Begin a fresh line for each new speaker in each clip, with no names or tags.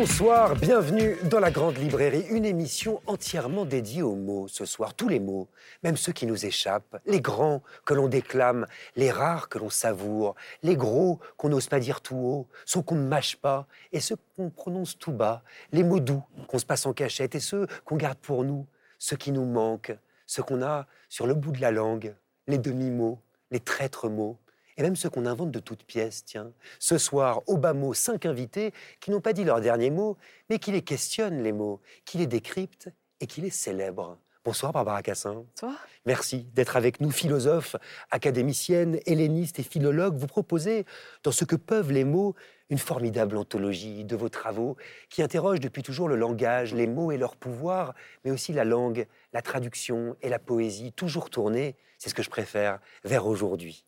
Bonsoir, bienvenue dans la Grande Librairie, une émission entièrement dédiée aux mots ce soir, tous les mots, même ceux qui nous échappent, les grands que l'on déclame, les rares que l'on savoure, les gros qu'on n'ose pas dire tout haut, ceux qu'on ne mâche pas et ceux qu'on prononce tout bas, les mots doux qu'on se passe en cachette et ceux qu'on garde pour nous, ceux qui nous manquent, ceux qu'on a sur le bout de la langue, les demi-mots, les traîtres mots, et même ceux qu'on invente de toutes pièces, tiens. Ce soir, au bas mot, cinq invités qui n'ont pas dit leurs derniers mots, mais qui les questionnent, les mots, qui les décryptent et qui les célèbrent. Bonsoir Barbara Cassin.
Bonsoir.
Merci d'être avec nous, philosophe, académicienne, helléniste et philologue. Vous proposez, dans ce que peuvent les mots, une formidable anthologie de vos travaux qui interroge depuis toujours le langage, les mots et leur pouvoir, mais aussi la langue, la traduction et la poésie, toujours tournée, c'est ce que je préfère, vers aujourd'hui.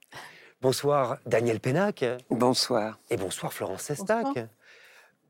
Bonsoir Daniel Pénac.
Bonsoir.
Et bonsoir Florence Sestac.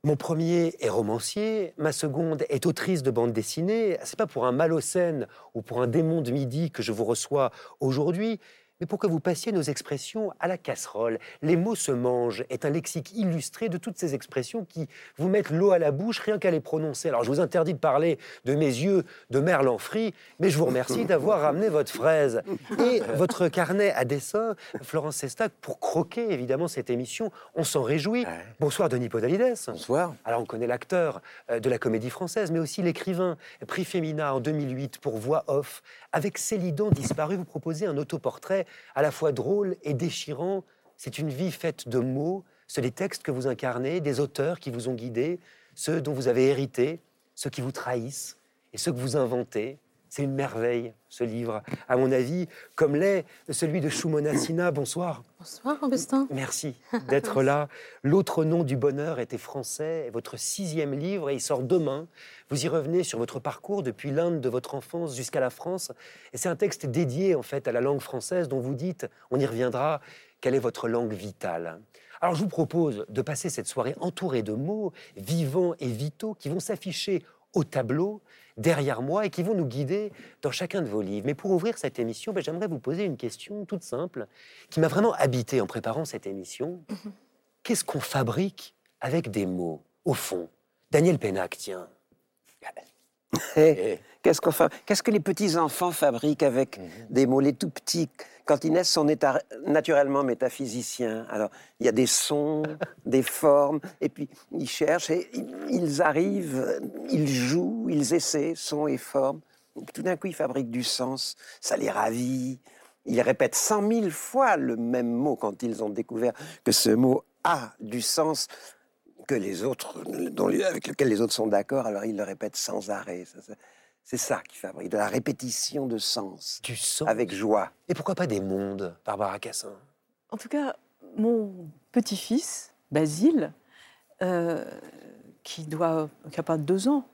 Mon premier est romancier, ma seconde est autrice de bande dessinée. C'est pas pour un Malocène ou pour un démon de midi que je vous reçois aujourd'hui, mais pour que vous passiez nos expressions à la casserole. Les mots se mangent est un lexique illustré de toutes ces expressions qui vous mettent l'eau à la bouche rien qu'à les prononcer. Alors je vous interdis de parler de mes yeux de merlan frit, mais je vous remercie d'avoir ramené votre fraise et votre carnet à dessin, Florence Sestac, pour croquer évidemment cette émission. On s'en réjouit. Bonsoir Denis Podalides.
Bonsoir.
Alors on connaît l'acteur euh, de la comédie française, mais aussi l'écrivain, prix Femina en 2008 pour voix off. Avec Célidan disparu, vous proposez un autoportrait à la fois drôle et déchirant. C'est une vie faite de mots, ceux des textes que vous incarnez, des auteurs qui vous ont guidé, ceux dont vous avez hérité, ceux qui vous trahissent et ceux que vous inventez. C'est une merveille, ce livre, à mon avis, comme l'est celui de Shumona Sina. Bonsoir.
Bonsoir, Augustin.
Merci d'être là. L'autre nom du bonheur était français, votre sixième livre, et il sort demain. Vous y revenez sur votre parcours depuis l'Inde de votre enfance jusqu'à la France. Et c'est un texte dédié, en fait, à la langue française dont vous dites, on y reviendra, quelle est votre langue vitale? Alors je vous propose de passer cette soirée entourée de mots vivants et vitaux qui vont s'afficher au tableau derrière moi et qui vont nous guider dans chacun de vos livres. Mais pour ouvrir cette émission, ben, j'aimerais vous poser une question toute simple qui m'a vraiment habité en préparant cette émission.
Mhm.
Qu'est-ce qu'on fabrique avec des mots, au fond? Daniel Pénac, tiens.
Eh, Qu'est-ce qu'on fa- qu'est-ce que les petits enfants fabriquent avec
Mhm.
des mots Les tout petits, quand ils naissent, sont naturellement métaphysiciens. Alors, il y a des sons, des formes, et puis ils cherchent et ils- arrivent, ils jouent, ils essaient, sons et formes. Tout d'un coup, ils fabriquent du sens. Ça les ravit. Ils répètent cent mille fois le même mot quand ils ont découvert que ce mot a du sens que les autres, dont les- avec lequel les autres sont d'accord, alors ils le répètent sans arrêt. Ça, ça- C'est ça qui fabrique, de la répétition de sens,
Du sang.
avec joie.
Et pourquoi pas des mondes, Barbara Cassin?
En tout cas, mon petit-fils, Basile, euh, qui doit, qui a pas deux ans,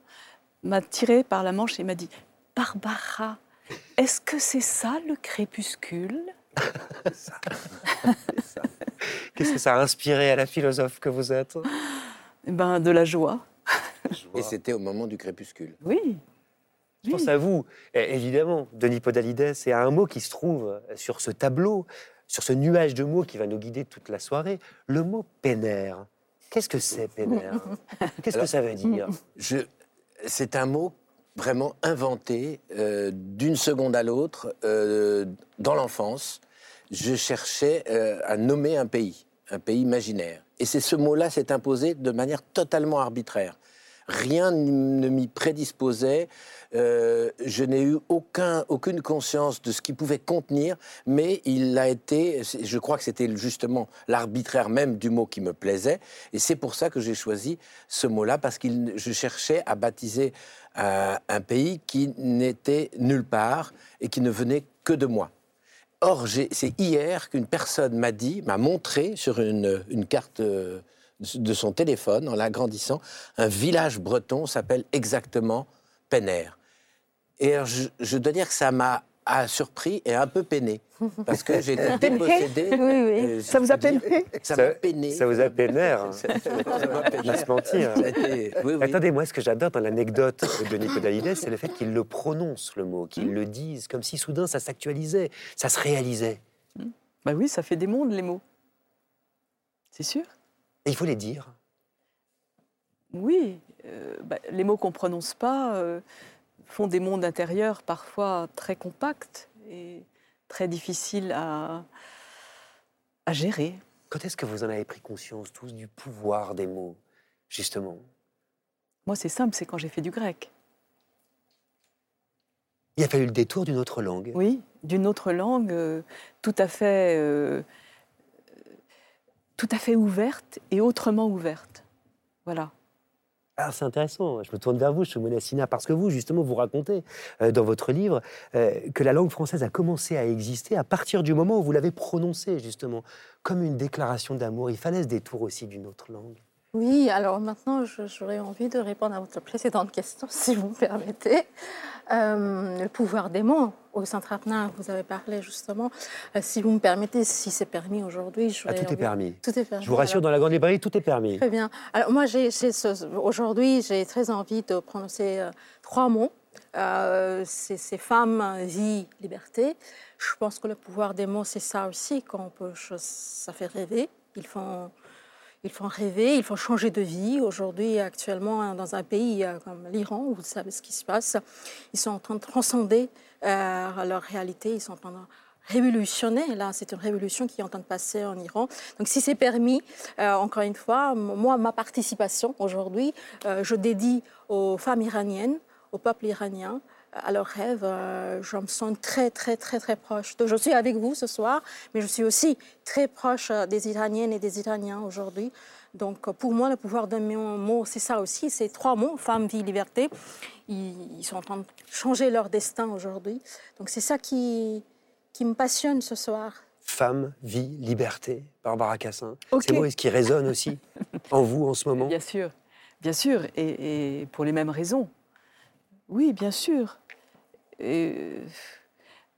m'a tiré par la manche et m'a dit Barbara, est-ce que c'est ça le crépuscule?
Qu'est-ce que ça a inspiré à la philosophe que vous êtes?
Eh ben, de la joie.
Et c'était au moment du crépuscule.
Oui.
Je pense à vous, évidemment, Denis Podalides, et à un mot qui se trouve sur ce tableau, sur ce nuage de mots qui va nous guider toute la soirée, le mot pénère. Qu'est-ce que c'est, pénère Qu'est-ce que ça veut dire?
Je, c'est un mot vraiment inventé euh, d'une seconde à l'autre euh, dans l'enfance. Je cherchais euh, à nommer un pays, un pays imaginaire. Et c'est ce mot-là s'est imposé de manière totalement arbitraire. Rien ne m'y prédisposait. euh, je n'ai eu aucun, aucune conscience de ce qu'il pouvait contenir, mais il a été, je crois que c'était justement l'arbitraire même du mot qui me plaisait, et c'est pour ça que j'ai choisi ce mot-là, parce que je cherchais à baptiser un, un pays qui n'était nulle part et qui ne venait que de moi. Or, c'est hier qu'une personne m'a dit, m'a montré sur une, une carte euh, de son téléphone, en l'agrandissant, un village breton s'appelle exactement Penner. Et alors, je, je dois dire que ça m'a a surpris et un peu peiné. Parce que j'ai été dépossédé.
Oui, oui.
euh,
Ça vous a peiné
Ça m'a peiné.
Ça vous a peinère. hein.
Peiné.
Pas se mentir.
Été- oui, oui.
Attendez, moi, ce que j'adore dans l'anecdote de Nicodalides, c'est le fait qu'il le prononce, le mot, qu'il le dise, comme si soudain ça s'actualisait, ça se réalisait.
Bah oui, ça fait des mondes, les mots. C'est sûr?
Et il faut les dire.
Oui, euh, bah, les mots qu'on prononce pas euh, font des mondes intérieurs parfois très compacts et très difficiles à, à gérer.
Quand est-ce que vous en avez pris conscience, tous, du pouvoir des mots, justement?
Moi, c'est simple, c'est quand j'ai fait du grec.
Il a fallu le détour d'une autre langue.
Oui, d'une autre langue euh, tout à fait, tout à fait ouverte et autrement ouverte. Voilà.
Ah, c'est intéressant. Je me tourne vers vous, Shomona Sina, parce que vous, justement, vous racontez euh, dans votre livre euh, que la langue française a commencé à exister à partir du moment où vous l'avez prononcée, justement, comme une déclaration d'amour. Il fallait ce détour aussi d'une autre langue.
Oui, alors maintenant, je- j'aurais envie de répondre à votre précédente question, si vous me permettez. Euh, le pouvoir des mots. Au Saint-Rapnin, vous avez parlé justement. Euh, si vous me permettez, si c'est permis aujourd'hui,
Ah,
j'aurais
tout est permis.
Tout est permis.
Je vous rassure,
alors.
dans la grande librairie, tout est permis.
Très bien. Alors moi, ce- aujourd'hui, j'ai très envie de prononcer euh, trois mots. C'est, c'est femme, vie, liberté. Je pense que le pouvoir des mots, c'est ça aussi. Quand on peut, ça fait rêver. Ils font, ils font rêver, ils font changer de vie. Aujourd'hui, actuellement, hein, dans un pays euh, comme l'Iran, vous savez ce qui se passe, ils sont en train de transcender euh, leur réalité. Ils sont en train de révolutionner. Là, c'est une révolution qui est en train de passer en Iran. Donc, si c'est permis, euh, encore une fois, moi, ma participation aujourd'hui, je dédie aux femmes iraniennes, au peuple iranien, à leurs rêves. Euh, je me sens très, très, très, très proche. de- Je suis avec vous ce soir, mais je suis aussi très proche euh, des Iraniennes et des Iraniens aujourd'hui. Donc, euh, pour moi, le pouvoir d'un mot, c'est ça aussi. C'est trois mots, femme, vie, liberté. Ils, ils sont en train de changer leur destin aujourd'hui. Donc, c'est ça qui, qui me passionne ce soir.
Femme, vie, liberté, Barbara Cassin.
Ok.
Ces mots, est-ce qu'ils résonnent aussi en vous en ce moment?
Bien sûr, bien sûr, et, et pour les mêmes raisons. Oui, bien sûr. Euh,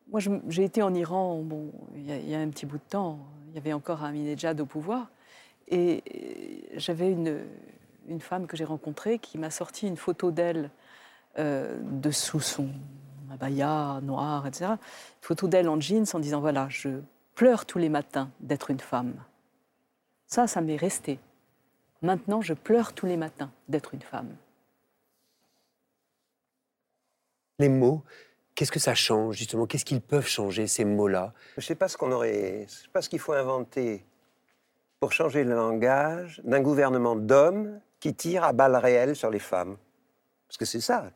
moi, j'ai été en Iran, bon, il y, a- un petit bout de temps, il y avait encore Ahmadinejad au pouvoir, et euh, j'avais une, une femme que j'ai rencontrée qui m'a sorti une photo d'elle euh, dessous son abaya noir, etc. Une photo d'elle en jeans en disant, voilà, je pleure tous les matins d'être une femme. Ça, ça m'est resté. Maintenant, je pleure tous les matins d'être une femme.
Les mots, qu'est-ce que ça change, justement? Qu'est-ce qu'ils peuvent changer, ces mots-là?
Je ne sais pas ce qu'on aurait, je sais pas ce qu'il faut inventer pour changer le langage d'un gouvernement d'hommes qui tire à balles réelles sur les femmes. Parce que c'est ça.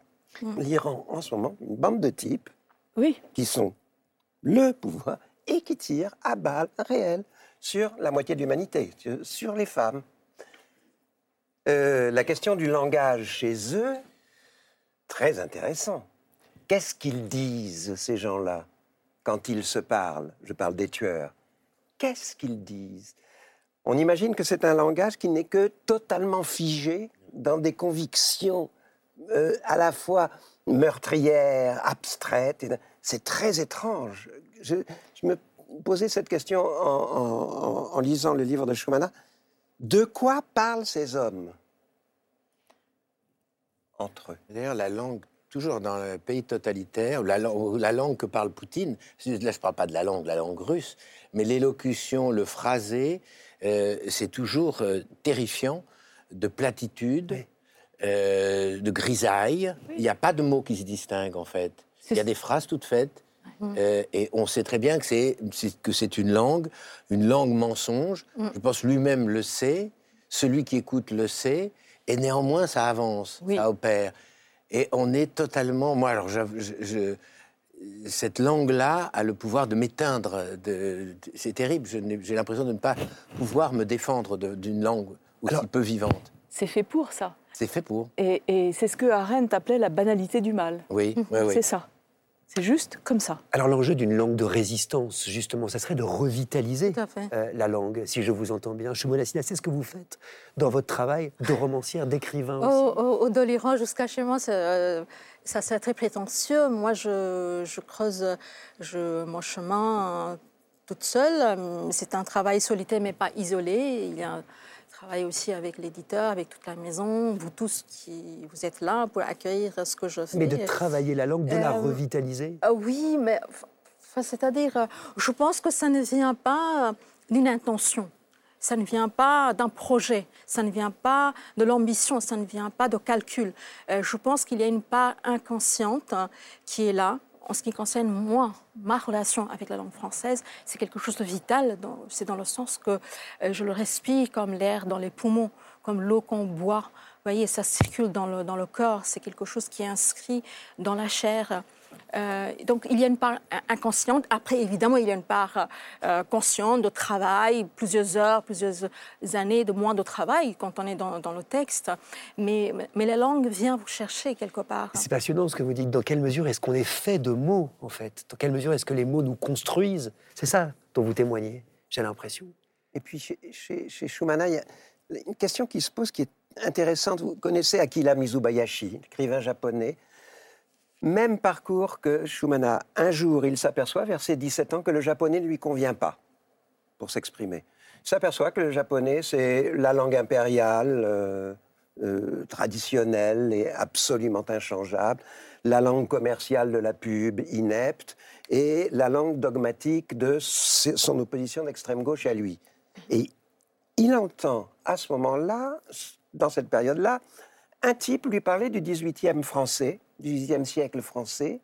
L'Iran, en ce moment, une bande de types
Oui,
qui sont le pouvoir et qui tirent à balles réelles sur la moitié de l'humanité, sur- sur les femmes. Euh, la question du langage chez eux, très intéressant. Qu'est-ce qu'ils disent, ces gens-là, quand ils se parlent? Je parle des tueurs. Qu'est-ce qu'ils disent? On imagine que c'est un langage qui n'est que totalement figé dans des convictions euh, à la fois meurtrières, abstraites. C'est très étrange. Je, me posais cette question en lisant le livre de Schumana. De quoi parlent ces hommes? Entre eux
D'ailleurs, la langue, toujours dans le pays totalitaire, la, la langue que parle Poutine, là je ne parle pas de la langue, la langue russe, mais l'élocution, le phrasé, euh, c'est toujours euh, terrifiant de platitude,
Oui.
euh, de grisaille. Il n'y a pas de mots qui se distinguent en fait. Il y a des phrases toutes faites. euh, et on sait très bien que c'est que c'est une langue, une langue mensonge. Je pense lui-même le sait, celui qui écoute le sait, et néanmoins ça avance,
Oui.
ça opère. Et on est totalement. Moi, alors, j'avoue, je- je- cette langue-là a le pouvoir de m'éteindre. de- de- C'est terrible. J'ai l'impression de ne pas pouvoir me défendre d'une langue aussi
Alors-
peu vivante.
c'est fait pour ça.
C'est fait pour.
Et, et c'est ce que Arendt appelait la banalité du mal.
Oui, oui, oui.
C'est ça. C'est juste comme ça.
Alors l'enjeu d'une langue de résistance, justement, ça serait de revitaliser euh, la langue, si je vous entends bien. Shimona Sina, c'est ce que vous faites dans votre travail de romancière, d'écrivain
Au,
aussi.
au, au jusqu'à chez moi, c'est, euh, ça serait très prétentieux. Moi, je, je creuse je, mon chemin euh, toute seule. C'est un travail solitaire, mais pas isolé. Il y a un travail aussi avec l'éditeur, avec toute la maison, vous tous qui vous êtes là pour accueillir ce que je fais.
Mais de travailler la langue, de la
Euh,
revitaliser
Euh, oui, mais c'est-à-dire, euh, je pense que ça ne vient pas d'une intention. Ça ne vient pas d'un projet, ça ne vient pas de l'ambition, ça ne vient pas de calcul. Je pense qu'il y a une part inconsciente hein, qui est là. En ce qui concerne moi, ma relation avec la langue française, c'est quelque chose de vital. C'est dans le sens que euh, je le respire comme l'air dans les poumons, comme l'eau qu'on boit. Vous voyez, ça circule dans le, dans le corps. C'est quelque chose qui est inscrit dans la chair. Euh, donc il y a une part inconsciente. Après, évidemment, il y a une part euh, consciente de travail, plusieurs heures, plusieurs années de moins de travail quand on est dans, dans le texte. Mais, mais la langue vient vous chercher quelque part.
C'est passionnant ce que vous dites. Dans quelle mesure est-ce qu'on est fait de mots, en fait? Dans quelle mesure est-ce que les mots nous construisent? C'est ça dont vous témoignez, j'ai l'impression.
Et puis chez, chez, chez Shumana, il y a une question qui se pose qui est intéressante. Vous connaissez Akira Mizubayashi, écrivain japonais. Même parcours que Shumana. Un jour, il s'aperçoit vers ses 17 ans que le japonais ne lui convient pas pour s'exprimer. Il s'aperçoit que le japonais, c'est la langue impériale, euh, euh, traditionnelle et absolument inchangeable, la langue commerciale de la pub, inepte, et la langue dogmatique de son opposition d'extrême gauche à lui. Et il entend à ce moment-là, dans cette période-là, un type lui parler du 18e français, du 18e siècle français,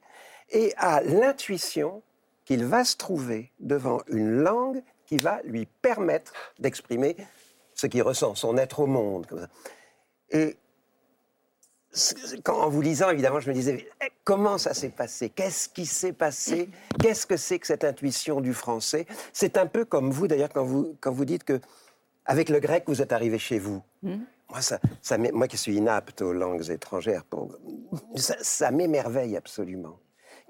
et a l'intuition qu'il va se trouver devant une langue qui va lui permettre d'exprimer ce qu'il ressent, son être au monde. Comme ça. Et quand, en vous lisant, évidemment, je me disais, eh, comment ça s'est passé? Qu'est-ce qui s'est passé? Qu'est-ce que c'est que cette intuition du français? C'est un peu comme vous, d'ailleurs, quand vous, quand vous dites que avec le grec, vous êtes arrivé chez vous.
Mm.
Moi, ça, moi qui suis inapte aux langues étrangères, ça, ça m'émerveille absolument.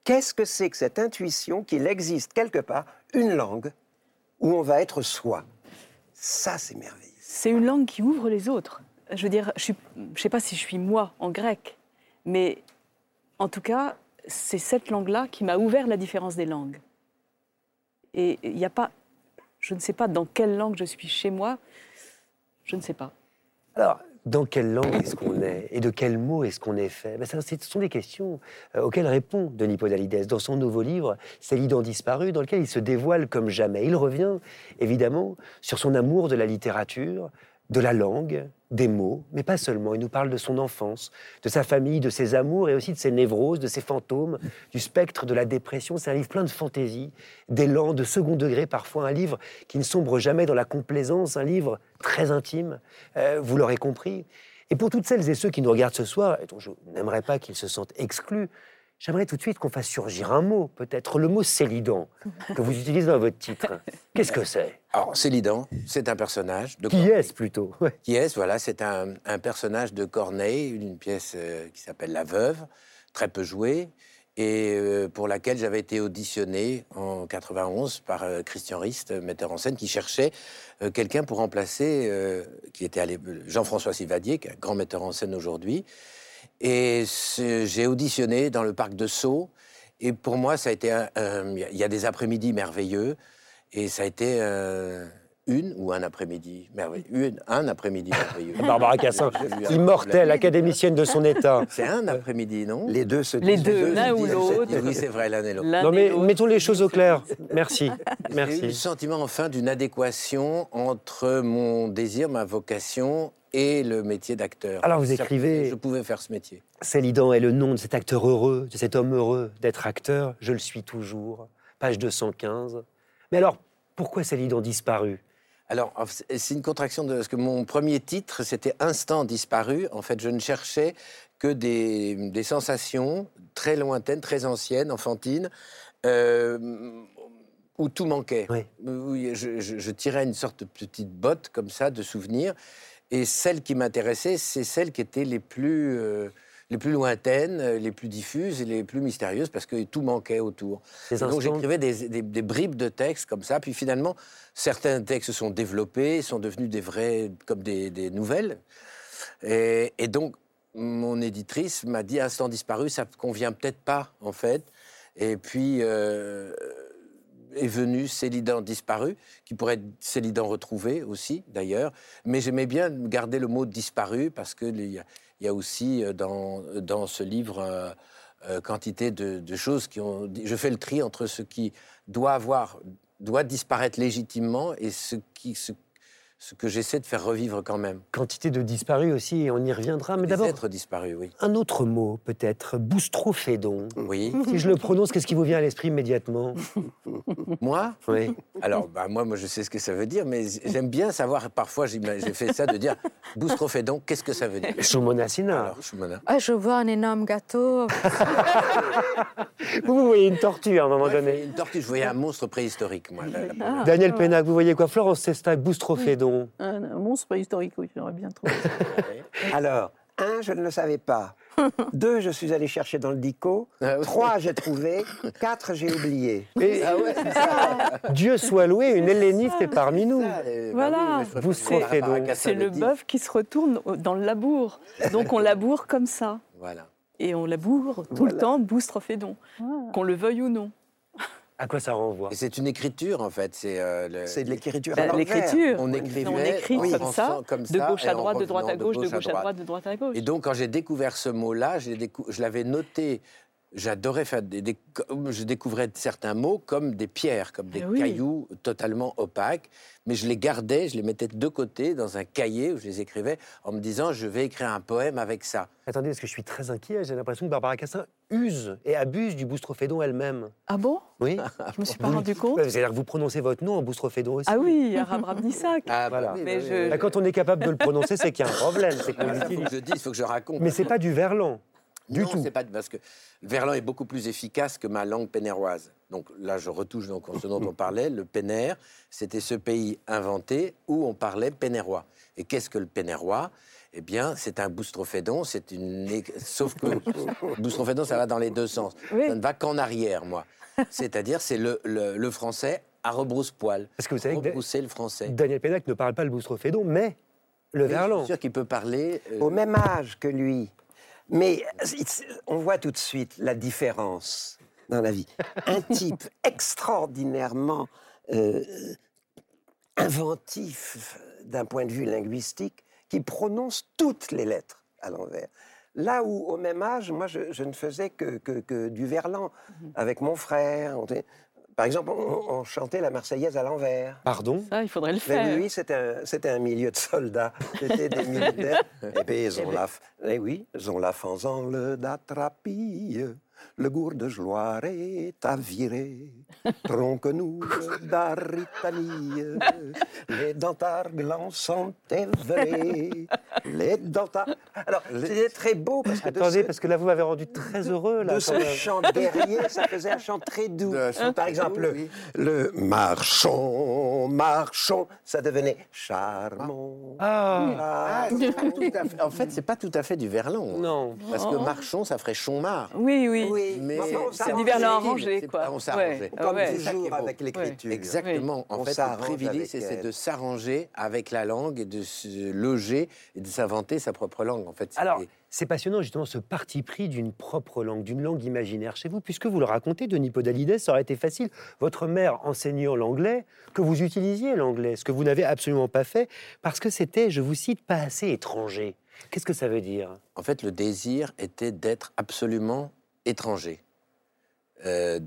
Qu'est-ce que c'est que cette intuition qu'il existe quelque part une langue où on va être soi? Ça, c'est merveilleux.
C'est une langue qui ouvre les autres. Je veux dire, je ne sais pas si je suis moi en grec, mais en tout cas, c'est cette langue-là qui m'a ouvert la différence des langues. Et il n'y a pas, je ne sais pas dans quelle langue je suis chez moi, je ne sais pas.
Alors, dans quelle langue est-ce qu'on est Et de quels mots est-ce qu'on est fait? Ben ça, Ce sont des questions euh, auxquelles répond Denis Podalides dans son nouveau livre, C'est l'ident disparu, dans lequel il se dévoile comme jamais. Il revient, évidemment, sur son amour de la littérature, de la langue, des mots, mais pas seulement. Il nous parle de son enfance, de sa famille, de ses amours et aussi de ses névroses, de ses fantômes, du spectre de la dépression. C'est un livre plein de fantaisie, d'élan, de second degré parfois, un livre qui ne sombre jamais dans la complaisance, un livre très intime, euh, vous l'aurez compris. Et pour toutes celles et ceux qui nous regardent ce soir, et dont je n'aimerais pas qu'ils se sentent exclus, J'aimerais tout de suite qu'on fasse surgir un mot, peut-être le mot Célidan, que vous utilisez dans votre titre. Qu'est-ce que c'est?
Alors, Célidan, c'est un personnage de
Qui
Corneille.
est-ce plutôt? Ouais.
Qui est-ce? Voilà, c'est un, un personnage de Corneille, une pièce euh, qui s'appelle La Veuve, très peu jouée, et euh, pour laquelle j'avais été auditionné en 91 par euh, Christian Rist, metteur en scène, qui cherchait euh, quelqu'un pour remplacer, euh, qui était Jean-François Sivadier, qui est un grand metteur en scène aujourd'hui. Et j'ai auditionné dans le parc de Sceaux. Et pour moi, ça a été. Il y a des après-midi merveilleux. Et ça a été euh, une ou un après-midi merveilleux. Une, un après-midi merveilleux.
Barbara Cassin, immortelle, académicienne de son état.
C'est un après-midi, non?
Les deux se
Les deux, l'un ou l'autre.
Oui, c'est vrai, l'un et l'autre.
Non mais mettons les choses au clair. Merci,
J'ai eu le
merci.
sentiment enfin d'une adéquation entre mon désir, ma vocation et le métier d'acteur.
Alors, vous écrivez-
Je pouvais faire ce métier.
Célidan est le nom de cet acteur heureux, de cet homme heureux d'être acteur. Je le suis toujours. Page 215. Mais alors, pourquoi Célidan disparu?
Alors, c'est une contraction de... Parce que mon premier titre, c'était Instant disparu. En fait, je ne cherchais que des, des sensations très lointaines, très anciennes, enfantines, euh, où tout manquait.
Oui.
Où je, je- je tirais une sorte de petite botte, comme ça, de souvenirs. Et celles qui m'intéressaient, c'est celles qui étaient les plus... euh, les plus lointaines, euh, les plus diffuses et les plus mystérieuses parce que tout manquait autour. Donc j'écrivais des, des- des bribes de textes comme ça, puis finalement certains textes se sont développés, sont devenus des vrais, comme des, des nouvelles. Et, et donc mon éditrice m'a dit Instant disparu, ça ne convient peut-être pas, en fait. Et puis euh, est venu Célidan disparu, qui pourrait être Célidan retrouvé aussi, d'ailleurs. Mais j'aimais bien garder le mot disparu parce qu'il y, il y a aussi euh, dans, dans ce livre euh, euh, quantité de, de choses qui ont. Je fais le tri entre ce qui doit avoir, doit disparaître légitimement et ce, qui, ce, ce que j'essaie de faire revivre quand même.
Quantité de disparus aussi, et on y reviendra. Mais d'abord,
êtres disparus, oui.
un autre mot, peut-être. Boustrophédon.
Oui.
Si je le prononce, qu'est-ce qui vous vient à l'esprit immédiatement?
Moi?
Oui.
Alors, bah, moi, moi, je sais ce que ça veut dire, mais j'aime bien savoir, parfois, j'ai fait ça, de dire boustrophédon, qu'est-ce que ça veut dire?
Shumonasina.
Alors, Shumana.
Ah, je vois un énorme gâteau.
Vous, vous voyez une tortue à un moment
Ouais,
donné.
Une tortue, je voyais un monstre préhistorique, moi. là, là.
Ah.
Daniel Pénac, vous voyez quoi? Florence Sesta, Boustrophédon.
Un, un monstre préhistorique, oui, j'aurais bien trouvé.
Alors, un, je ne le savais pas. Deux, je suis allé chercher dans le dico.
Ah oui.
Trois, j'ai trouvé. Quatre, j'ai oublié.
Et
Ah ouais, c'est ça.
Dieu soit loué, une helléniste est parmi nous.
ça, euh, bah
Voilà.
oui. Barbara Cassin
C'est le bœuf qui se retourne dans le labour. Donc on laboure comme ça.
Voilà.
Et on laboure tout le temps boustrophédon, qu'on le veuille ou non.
À quoi ça renvoie?
Et c'est une écriture, en fait. C'est euh, le-
de l'écriture
Bah. L'écriture.
On
On
écrivait
écrit comme ça,
comme
de gauche à droite, de droite à
de
gauche, de
gauche à droite.
de droite à gauche.
Et donc, quand j'ai découvert ce mot-là, décou- je l'avais noté. J'adorais faire des, des- Je découvrais certains mots comme des pierres, comme des
Ah oui.
cailloux totalement opaques. Mais je les gardais, je les mettais de côté dans un cahier où je les écrivais en me disant je vais écrire un poème avec ça.
Attendez, parce que je suis très inquiet. J'ai l'impression que Barbara Cassin use et abuse du boustrophédon elle-même.
Ah bon?
Oui
Je me suis pas rendu compte.
Ouais, C'est-à-dire que vous prononcez votre nom en boustrophédon aussi.
Ah oui, Arab Rabnissak.
Ah,
Voilà.
oui,
Mais
oui,
je-.
Là, quand on est capable de le prononcer, c'est qu'il y a un problème. C'est qu'on
Il faut
l'utilise.
que je dise, il faut que je raconte.
Mais c'est pas du verlan. Du
non,
tout.
c'est pas parce que le verlan est beaucoup plus efficace que ma langue pénéroise. Donc là, je retouche donc ce dont on parlait. Le pénère, c'était ce pays inventé où on parlait pénérois. Et qu'est-ce que le pénérois Eh bien, c'est un boustrophédon. C'est une, sauf que boustrophédon, ça va dans les deux sens.
Oui.
Ça ne va qu'en arrière, moi. C'est-à-dire, c'est le, le, le français à rebrousse-poil.
Parce que vous savez que
Rebrousser le français.
Daniel Pénac ne parle pas le boustrophédon, mais le
Oui, Je
verlan.
suis sûr qu'il peut parler. euh,
Au même âge que lui. Mais on voit tout de suite la différence dans la vie. Un type extraordinairement euh, inventif d'un point de vue linguistique qui prononce toutes les lettres à l'envers. Là où, au même âge, moi, je, je ne faisais que, que- que du verlan avec mon frère. On était- par exemple, on, on chantait la Marseillaise à l'envers.
Pardon?
Ça, il faudrait le
Mais
faire.
oui, oui, c'était un, milieu de soldats. C'était des militaires. Eh bien, ils ont la, f- eh oui, ils ont la fanzanle d'attrapille. Le gourde de gloire est à virer. Tronque-nous d'Aritanie. Les dentards glands sont évelés. Les dentards. Alors, c'était très beau parce que de
Attendez,
ce-
parce que là, vous m'avez rendu très heureux. Là,
de ce
même.
chant guerrier, ça faisait un chant très doux.
Chant
Par exemple,
doux,
le,
oui.
le marchons, marchons, ça devenait charmant.
Ah,
Ah, c'est pas tout à fait- En fait, c'est pas tout à fait du verlan.
non.
Parce que marchons, ça ferait chonmar.
Oui, oui.
Oui,
Mais
C'est du verlan arrangé, quoi.
on s'arrangeait.
Comme
est
toujours avec l'écriture.
Exactement. En
On
fait, le privilège, c'est
elle.
de s'arranger avec la langue et de se loger et de s'inventer sa propre langue. En fait,
Alors, c'est passionnant justement ce parti pris d'une propre langue, d'une langue imaginaire chez vous, puisque vous le racontez, Denis Podalides, ça aurait été facile. Votre mère enseignant l'anglais, que vous utilisiez l'anglais, ce que vous n'avez absolument pas fait, parce que c'était, je vous cite, pas assez étranger. Qu'est-ce que ça veut dire?
En fait, le désir était d'être absolument étranger. Euh.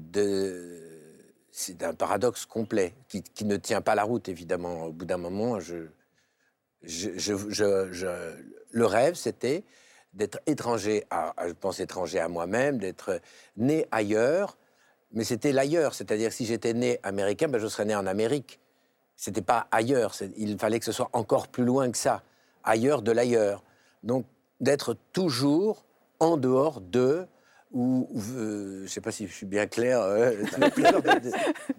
C'est un paradoxe complet qui, ne tient pas la route, évidemment. Au bout d'un moment, le rêve, c'était d'être étranger, à, je pense étranger à moi-même, d'être né ailleurs, mais c'était l'ailleurs. C'est-à-dire si j'étais né américain, ben, je serais né en Amérique. C'était pas ailleurs. Il fallait que ce soit encore plus loin que ça, ailleurs de l'ailleurs. Donc d'être toujours en dehors de ou, euh, je ne sais pas si je suis bien clair. euh,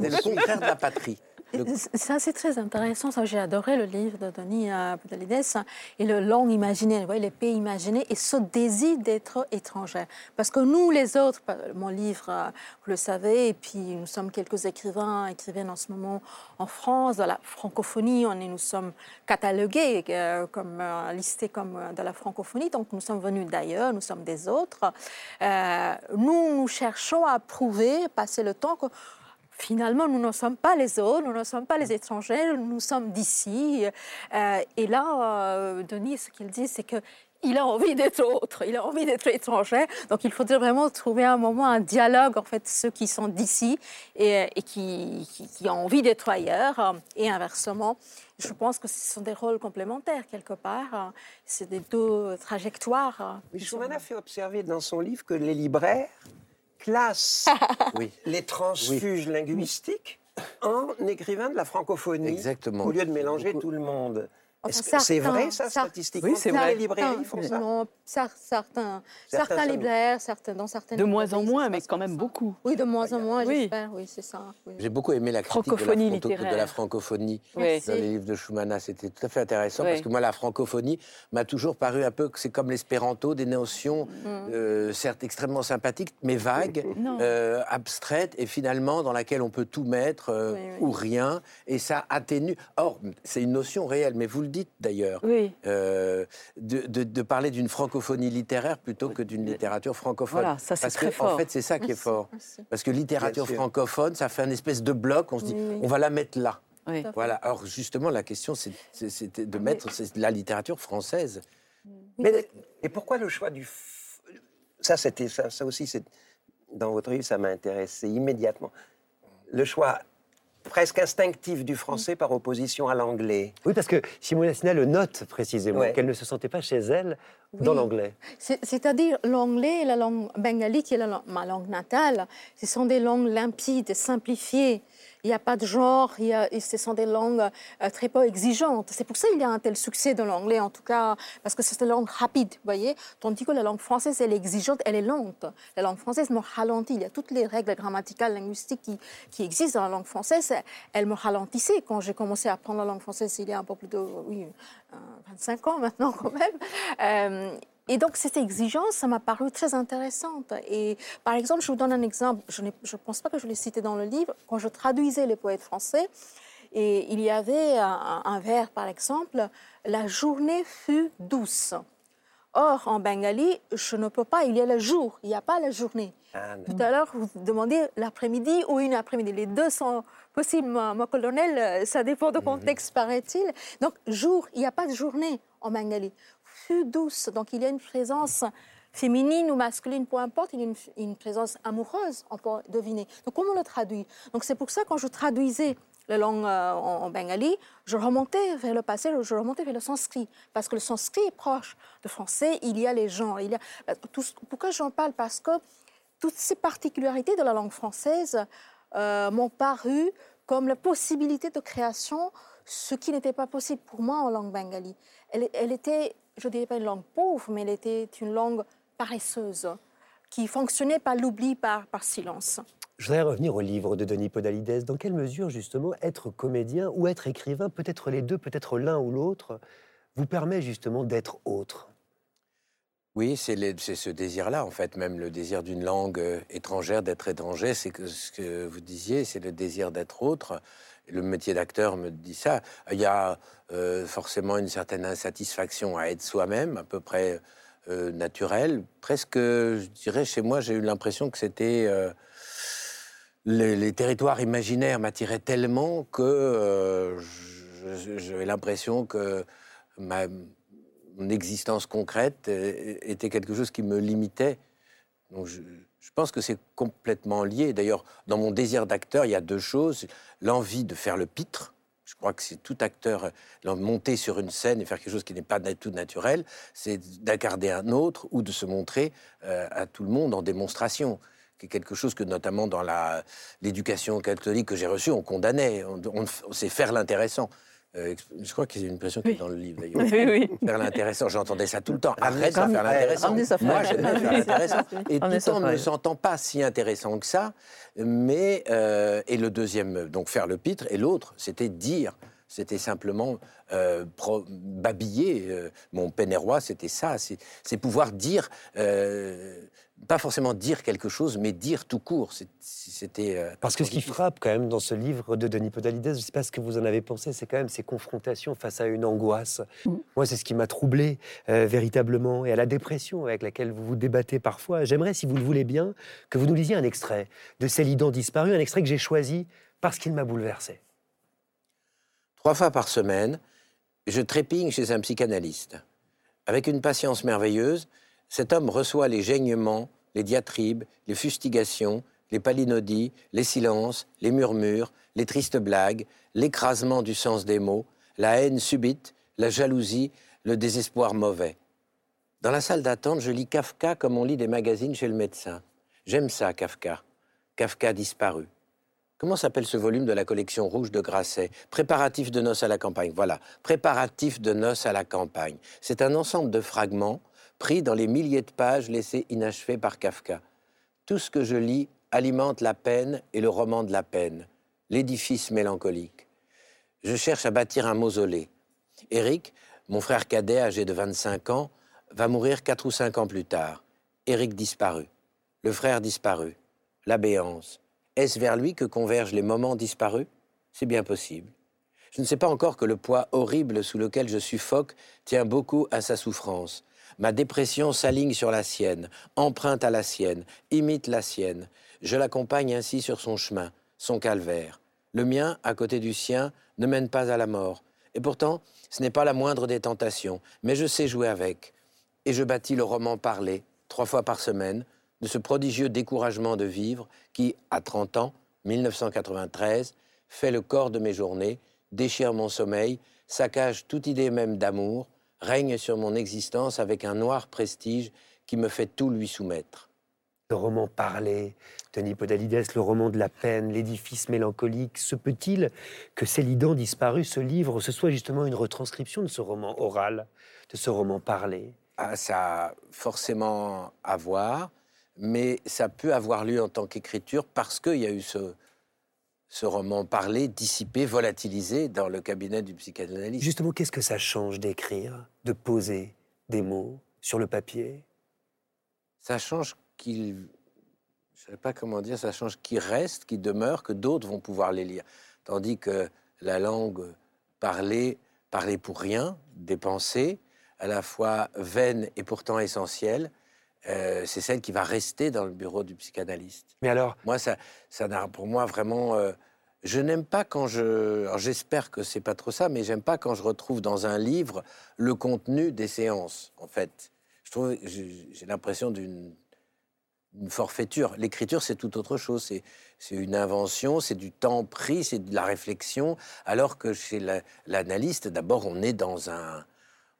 C'est
le contraire de la patrie. Le-
Ça, c'est très intéressant. J'ai adoré le livre de Denis euh, Podalides et le langue imaginaire, vous voyez, les pays imaginés et ce désir d'être étranger. Parce que nous, les autres, mon livre, euh, vous le savez, et puis nous sommes quelques écrivains, écrivaines en ce moment en France, dans la francophonie, on est, nous sommes catalogués euh, comme euh, listés comme euh, de la francophonie, donc nous sommes venus d'ailleurs, nous sommes des autres. Euh, nous, nous cherchons à prouver, passer le temps que Finalement, nous ne sommes pas les autres, nous ne sommes pas les étrangers, nous sommes d'ici. Euh, et là, euh, Denis, ce qu'il dit, c'est que il a envie d'être autre, il a envie d'être étranger. Donc, il faudrait vraiment trouver un moment, un dialogue, en fait, ceux qui sont d'ici et, qui, qui, ont envie d'être ailleurs, et inversement. Je pense que ce sont des rôles complémentaires, quelque part. C'est des deux trajectoires. qui sont-
fait observer dans son livre que les libraires
Oui,
les transfuges linguistiques en écrivains de la francophonie,
Exactement.
au lieu de mélanger
Beaucoup-
tout le monde.
Enfin,
Est-ce que c'est vrai, ça, statistiquement?
Oui, c'est vrai.
les librairies font ça
Non, cer- certains,
Certains
libraires, certains, dans certaines
De moins en moins, mais quand même
ça.
beaucoup.
Oui, de moins en moins,
Oui.
j'espère, oui, c'est ça. oui.
j'ai beaucoup aimé la critique de la,
Francophonie
dans les livres de Schumann. C'était tout à fait intéressant
Oui.
parce que moi, la francophonie m'a toujours paru un peu que c'est comme l'espéranto, des notions euh, certes extrêmement sympathiques, mais vagues, euh, abstraites et finalement dans laquelle on peut tout mettre euh,
Oui, oui.
ou rien et ça atténue. Or, c'est une notion réelle, mais vous le dites d'ailleurs.
Oui.
euh, de, de- de parler d'une francophonie littéraire plutôt que d'une littérature francophone.
Voilà, ça, c'est
Parce
très
que, En fait, c'est ça qui est fort.
merci.
Parce que littérature francophone, ça fait un espèce de bloc. On se dit,
Oui,
on va la mettre là.
Oui.
Voilà. Alors justement, la question, c'était de mettre c'est la littérature française.
Mais, et pourquoi le choix du... f- Ça, c'était ça, ça aussi, c'est dans votre livre, ça m'a intéressé immédiatement. Le choix presque instinctif du français par opposition à l'anglais.
Oui, parce que Simone Asina le note précisément,
Ouais.
qu'elle ne se sentait pas chez elle dans
Oui.
l'anglais.
C'est- C'est-à-dire l'anglais et la langue bengali, qui est la ma langue natale, ce sont des langues limpides, simplifiées. Il n'y a pas de genre, il y a- ce sont des langues euh, très peu exigeantes. C'est pour ça qu'il y a un tel succès de l'anglais, en tout cas, parce que c'est une langue rapide, vous voyez. Tandis que la langue française, elle est exigeante, elle est lente. La langue française me ralentit. Il y a toutes les règles grammaticales, linguistiques qui, existent dans la langue française. Elles me ralentissaient quand j'ai commencé à apprendre la langue française il y a un peu plus de oui, euh, 25 ans maintenant, quand même. Euh, et donc, cette exigence, ça m'a paru très intéressante. Et par exemple, je vous donne un exemple, je ne pense pas que je l'ai cité dans le livre, quand je traduisais les poètes français, et il y avait un, un vers, par exemple, La journée fut douce. Or, en bengali, je ne peux pas, il y a le jour, il n'y a pas la journée.
Ah,
Tout à l'heure, vous demandez l'après-midi ou une après-midi. Les deux sont possibles, mon colonel, ça dépend du contexte, paraît-il. Donc, jour, il n'y a pas de journée en bengali. Fut douce, donc il y a une présence féminine ou masculine, peu importe, il y a une, présence amoureuse, on peut deviner. Donc, comment on le traduit? Donc, c'est pour ça, quand je traduisais la langue euh, en, en bengali, je remontais vers le passé, je remontais vers le sanskrit, parce que le sanskrit est proche du français, il y a les ce- pourquoi j'en parle? Parce que toutes ces particularités de la langue française euh, m'ont paru comme la possibilité de création, ce qui n'était pas possible pour moi en langue bengali. Elle était, je ne dirais pas une langue pauvre, mais elle était une langue paresseuse, qui fonctionnait par l'oubli, par, par silence.
Je voudrais revenir au livre de Denis Podalides. Dans quelle mesure, justement, être comédien ou être écrivain, peut-être les deux, peut-être l'un ou l'autre, vous permet justement d'être autre?
Oui, c'est les- c'est ce désir-là, en fait, même le désir d'une langue euh, étrangère, d'être étranger, c'est que ce que vous disiez, c'est le désir d'être autre. Le métier d'acteur me dit ça. Il y a euh, forcément une certaine insatisfaction à être soi-même, à peu près euh, naturelle. Presque, je dirais, chez moi, j'ai eu l'impression que c'était... euh, les, territoires imaginaires m'attiraient tellement que euh, j'avais l'impression que ma, mon existence concrète était quelque chose qui me limitait. Je pense que c'est complètement lié. D'ailleurs, dans mon désir d'acteur, il y a deux choses. L'envie de faire le pitre. Je crois que c'est tout acteur, euh, monter sur une scène et faire quelque chose qui n'est pas du tout naturel, c'est d'incarner un autre ou de se montrer euh, à tout le monde en démonstration qui est quelque chose que notamment dans l'éducation catholique que j'ai reçue, on condamnait. On, on- c'est faire l'intéressant. Euh, je crois qu'il y a une impression qui est dans le livre d'ailleurs.
Oui, oui.
Faire l'intéressant, j'entendais ça tout le temps. Arrête de faire l'intéressant. Moi,
faire-
j'aime bien faire l'intéressant. Et tout
ça
en ne sentant pas si intéressant que ça. Mais, euh, et le deuxième, donc faire le pitre, et l'autre, c'était dire. C'était simplement euh, pro- babiller. euh, mon pénérois, c'était ça. C'est c'est pouvoir dire, euh, pas forcément dire quelque chose, mais dire tout court. C'était. euh,
Parce que ce qui frappe quand même dans ce livre de Denis Podalides, je ne sais pas ce que vous en avez pensé, c'est quand même ces confrontations face à une angoisse.
Mm.
Moi, c'est ce qui m'a troublé euh, véritablement et à la dépression avec laquelle vous vous débattez parfois. J'aimerais, si vous le voulez bien, que vous nous lisiez un extrait de Célidan disparu, un extrait que j'ai choisi parce qu'il m'a bouleversé.
Trois fois par semaine, je trépigne chez un psychanalyste. Avec une patience merveilleuse, cet homme reçoit les gênements, les diatribes, les fustigations, les palinodies, les silences, les murmures, les tristes blagues, l'écrasement du sens des mots, la haine subite, la jalousie, le désespoir mauvais. Dans la salle d'attente, je lis Kafka comme on lit des magazines chez le médecin. J'aime ça, Kafka. Kafka disparu. Comment s'appelle ce volume de la collection rouge de Grasset? Préparatifs de noces à la campagne. Voilà, Préparatifs de noces à la campagne. C'est un ensemble de fragments pris dans les milliers de pages laissées inachevées par Kafka. Tout ce que je lis alimente la peine et le roman de la peine, l'édifice mélancolique. Je cherche à bâtir un mausolée. Eric, mon frère cadet âgé de 25 ans, va mourir 4 ou 5 ans plus tard. Eric disparu. Le frère disparu. La béance. Est-ce vers lui que convergent les moments disparus? C'est bien possible. Je ne sais pas encore que le poids horrible sous lequel je suffoque tient beaucoup à sa souffrance. Ma dépression s'aligne sur la sienne, emprunte à la sienne, imite la sienne. Je l'accompagne ainsi sur son chemin, son calvaire. Le mien, à côté du sien, ne mène pas à la mort. Et pourtant, ce n'est pas la moindre des tentations, mais je sais jouer avec. Et je bâtis le roman parlé, trois fois par semaine, de ce prodigieux découragement de vivre qui, à 30 ans, 1993, fait le corps de mes journées, déchire mon sommeil, saccage toute idée même d'amour, règne sur mon existence avec un noir prestige qui me fait tout lui soumettre.
Le roman parlé, Denis Podalides, le roman de la peine, l'édifice mélancolique, se peut-il que Célidan disparu, ce livre, ce soit justement une retranscription de ce roman oral, de ce roman parlé?
Ah, ça a forcément à voir, mais ça peut avoir lieu en tant qu'écriture parce qu'il y a eu ce, ce roman parlé, dissipé, volatilisé dans le cabinet du psychanalyste.
Justement, qu'est-ce que ça change d'écrire, de poser des mots sur le papier?
Ça change qu'il. Je ne sais pas comment dire, ça change qu'il reste, qu'il demeure, que d'autres vont pouvoir les lire. Tandis que la langue parlée, parlée pour rien, des pensées, à la fois vaine et pourtant essentielle, euh, c'est celle qui va rester dans le bureau du psychanalyste.
Mais alors,
Moi, ça, ça pour moi vraiment. euh, je n'aime pas quand je. J'espère que c'est pas trop ça, mais j'aime pas quand je retrouve dans un livre le contenu des séances. En fait, je trouve, j'ai l'impression d'une une forfaiture. L'écriture, c'est tout autre chose. C'est une invention, c'est du temps pris, c'est de la réflexion. Alors que chez la- l'analyste, d'abord, on est dans un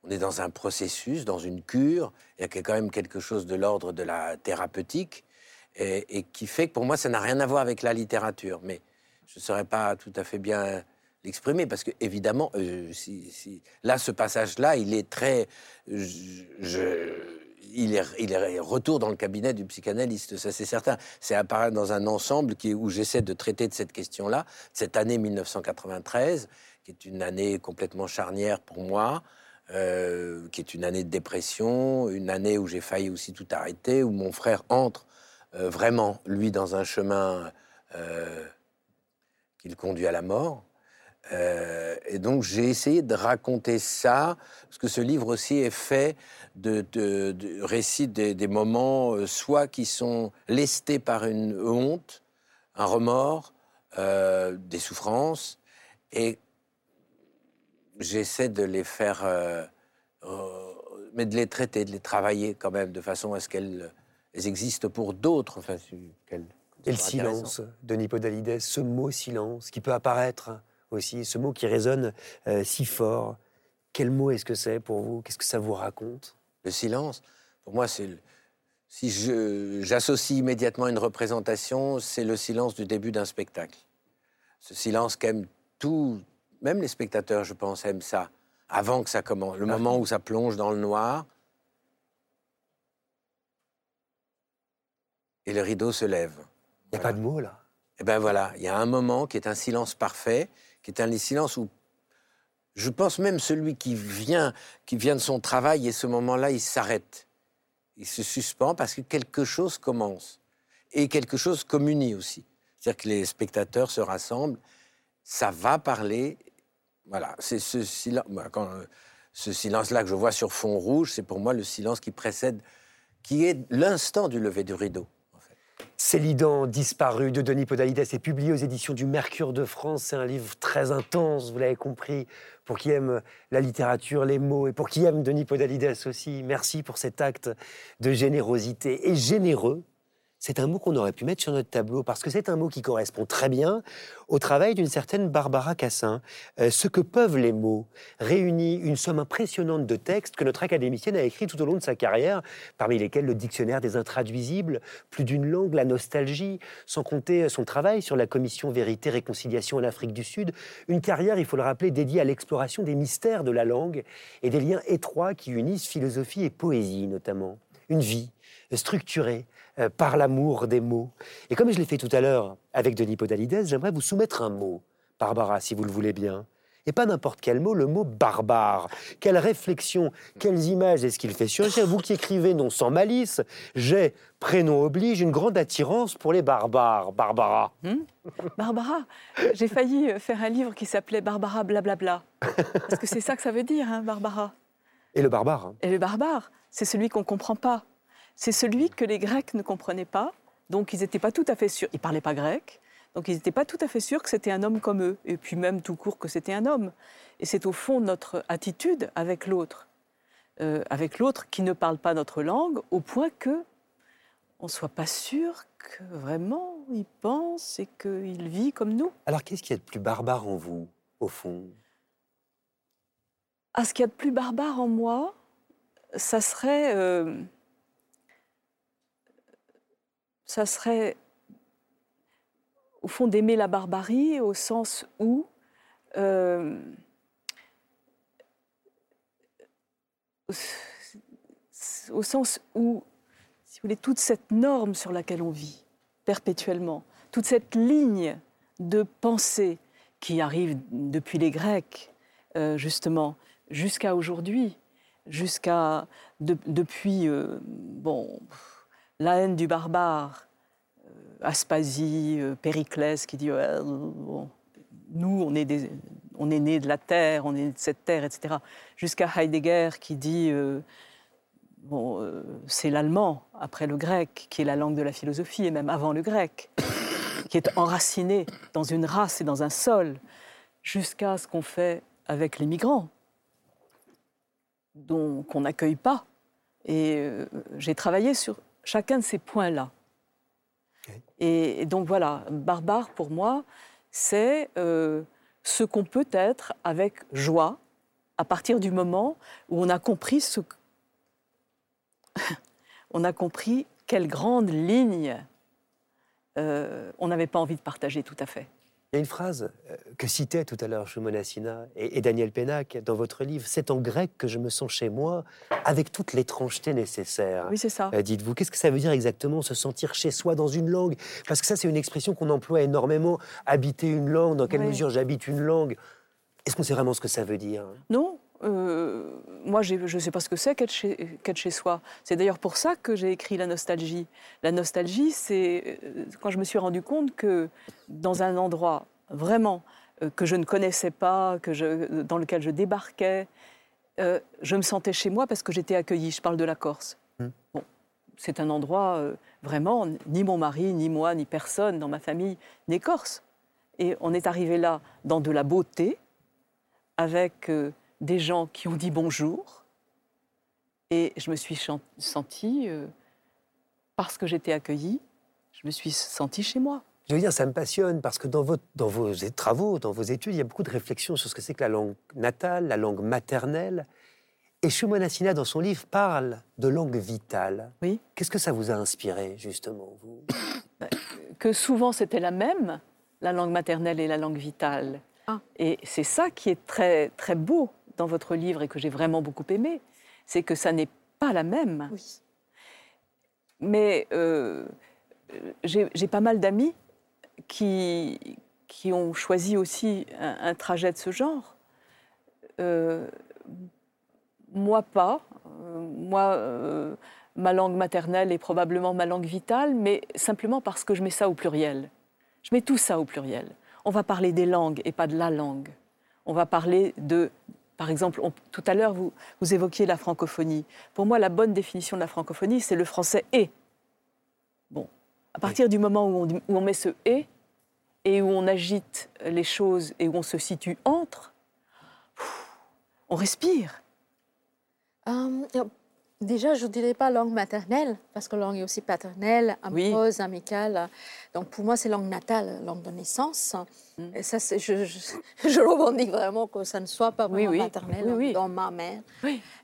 on est dans un processus, dans une cure. Il y a quand même quelque chose de l'ordre de la thérapeutique et, qui fait que pour moi, ça n'a rien à voir avec la littérature. Mais je ne saurais pas tout à fait bien l'exprimer parce que, évidemment, euh, là, ce passage-là, il est très. il, est, retour dans le cabinet du psychanalyste, ça c'est certain. C'est apparaître dans un ensemble où j'essaie de traiter de cette question-là, cette année 1993, qui est une année complètement charnière pour moi, euh, qui est une année de dépression, une année où j'ai failli aussi tout arrêter, où mon frère entre euh, vraiment, lui, dans un chemin euh, qui le conduit à la mort. Euh, et donc j'ai essayé de raconter ça, parce que ce livre aussi est fait de, récits des, des moments, soit qui sont lestés par une honte, un remords, des souffrances, et j'essaie de les faire, euh, euh, mais de les traiter, de les travailler quand même, de façon à ce qu'elles elles existent pour d'autres. Enfin,
et le silence, Denis Podalides, ce mot silence qui peut apparaître aussi, ce mot qui résonne euh, si fort. Quel mot est-ce que c'est pour vous? Qu'est-ce que ça vous raconte?
Le silence, pour moi, c'est le- si j'associe immédiatement une représentation, c'est le silence du début d'un spectacle. Ce silence qu'aiment tous même les spectateurs, je pense, aiment ça, avant que ça commence, le moment où ça plonge dans le noir. Et le rideau se lève.
Il n'y a pas de mots là.
Et ben voilà, il y a un moment qui est un silence parfait, qui est un silence où je pense même celui qui vient, qui vient de son travail, et ce moment-là, il s'arrête. Il se suspend parce que quelque chose commence. Et quelque chose communie aussi. C'est-à-dire que les spectateurs se rassemblent, ça va parler. Voilà, c'est. Quand, euh, ce silence-là que je vois sur fond rouge, c'est pour moi le silence qui précède, qui est l'instant du lever du rideau.
Célidan disparu de Denis Podalides est publié aux éditions du Mercure de France. C'est un livre très intense, vous l'avez compris, pour qui aime la littérature, les mots et pour qui aime Denis Podalides aussi. Merci pour cet acte de générosité et généreux c'est un mot qu'on aurait pu mettre sur notre tableau parce que c'est un mot qui correspond très bien au travail d'une certaine Barbara Cassin. Euh, ce que peuvent les mots réunit une somme impressionnante de textes que notre académicienne a écrit tout au long de sa carrière, parmi lesquels le dictionnaire des intraduisibles, plus d'une langue, la nostalgie, sans compter son travail sur la commission Vérité Réconciliation en Afrique du Sud, une carrière, il faut le rappeler, dédiée à l'exploration des mystères de la langue et des liens étroits qui unissent philosophie et poésie notamment. Une vie structurée, euh, par l'amour des mots. Et comme je l'ai fait tout à l'heure avec Denis Podalides, j'aimerais vous soumettre un mot, Barbara, si vous le voulez bien. Et pas n'importe quel mot, le mot barbare. Quelle réflexion, quelles images est-ce qu'il fait surgir? Vous qui écrivez non sans malice, j'ai, prénom oblige, une grande attirance pour les barbares. Barbara.
Hmm? Barbara, j'ai failli faire un livre qui s'appelait Barbara blablabla. Parce que c'est ça que ça veut dire, hein, Barbara.
Et le barbare. Hein.
Et le barbare, c'est celui qu'on ne comprend pas c'est celui que les Grecs ne comprenaient pas. Donc ils n'étaient pas tout à fait sûrs, ils ne parlaient pas grec, donc ils n'étaient pas tout à fait sûrs que c'était un homme comme eux, et puis même tout court que c'était un homme. Et c'est au fond notre attitude avec l'autre, euh, avec l'autre qui ne parle pas notre langue, au point que on ne soit pas sûr que vraiment il pense et qu'il vit comme nous.
Alors qu'est-ce qu'il y a de plus barbare en vous, au fond?
Ah, ce qu'il y a de plus barbare en moi, ça serait... Euh, ça serait au fond d'aimer la barbarie au sens où euh, au sens où, si vous voulez, toute cette norme sur laquelle on vit perpétuellement, toute cette ligne de pensée qui arrive depuis les Grecs, euh, justement, jusqu'à aujourd'hui, jusqu'à depuis, euh, bon, la haine du barbare, euh, Aspasie, euh, Périclès qui dit nous, on est, on est né de la terre, on est de cette terre, etc. Jusqu'à Heidegger qui dit euh, c'est l'allemand après le grec qui est la langue de la philosophie et même avant le grec, qui est enraciné dans une race et dans un sol, jusqu'à ce qu'on fait avec les migrants, dont qu'on n'accueille pas. Et j'ai travaillé sur chacun de ces points-là. Et, donc voilà, barbare pour moi, c'est euh, ce qu'on peut être avec joie à partir du moment où on a compris ce on a compris quelle grande ligne euh, on n'avait pas envie de partager tout à fait.
Il y a une phrase euh, que citait tout à l'heure Shumon et, Daniel Pénac dans votre livre C'est en grec que je me sens chez moi, avec toute l'étrangeté nécessaire.
Oui, c'est ça.
Euh, dites-vous, qu'est-ce que ça veut dire exactement, se sentir chez soi dans une langue? Parce que ça, c'est une expression qu'on emploie énormément. Habiter une langue, dans quelle mesure j'habite une langue Est-ce qu'on sait vraiment ce que ça veut dire?
Non, euh, moi, je ne sais pas ce que c'est qu'être chez, chez, soi. C'est d'ailleurs pour ça que j'ai écrit La nostalgie. La nostalgie, c'est euh, quand je me suis rendu compte que dans un endroit vraiment euh, que je ne connaissais pas, que je, dans lequel je débarquais, je me sentais chez moi parce que j'étais accueillie. Je parle de la Corse. Hmm. Bon, c'est un endroit vraiment, ni mon mari, ni moi, ni personne dans ma famille n'est corse. Et on est arrivé là dans de la beauté, avec des gens qui ont dit bonjour. Et je me suis sentie, euh, parce que j'étais accueillie, je me suis sentie chez moi.
Je veux dire, ça me passionne parce que dans, votre, dans vos travaux, dans vos études, il y a beaucoup de réflexions sur ce que c'est que la langue natale, la langue maternelle. Et Shumon dans son livre, parle de langue vitale.
Oui.
Qu'est-ce que ça vous a inspiré, justement, vous?
Bah, Que souvent c'était la même, la langue maternelle et la langue vitale
Ah.
Et c'est ça qui est très, très beau dans votre livre et que j'ai vraiment beaucoup aimé, c'est que ça n'est pas la même.
Oui.
Mais euh, j'ai pas mal d'amis qui, qui ont choisi aussi un, un trajet de ce genre. Euh, moi, pas. Euh, moi, euh, ma langue maternelle est probablement ma langue vitale, mais simplement parce que je mets ça au pluriel. Je mets tout ça au pluriel. On va parler des langues et pas de la langue. On va parler de, par exemple, on- tout à l'heure, vous, vous évoquiez la francophonie. Pour moi, la bonne définition de la francophonie, c'est le français et. Bon, à partir du moment où on, dit- où on met ce et et où on agite les choses et où on se situe entre, on respire.
Euh, déjà, je ne dirais pas langue maternelle, parce que langue est aussi paternelle,
Oui.
amoureuse, amicale. Donc pour moi, c'est langue natale, langue de naissance.
Mm.
Et ça, je, je, je revendique vraiment que ça ne soit pas vraiment
oui.
maternelle
Oui,
dans ma mère,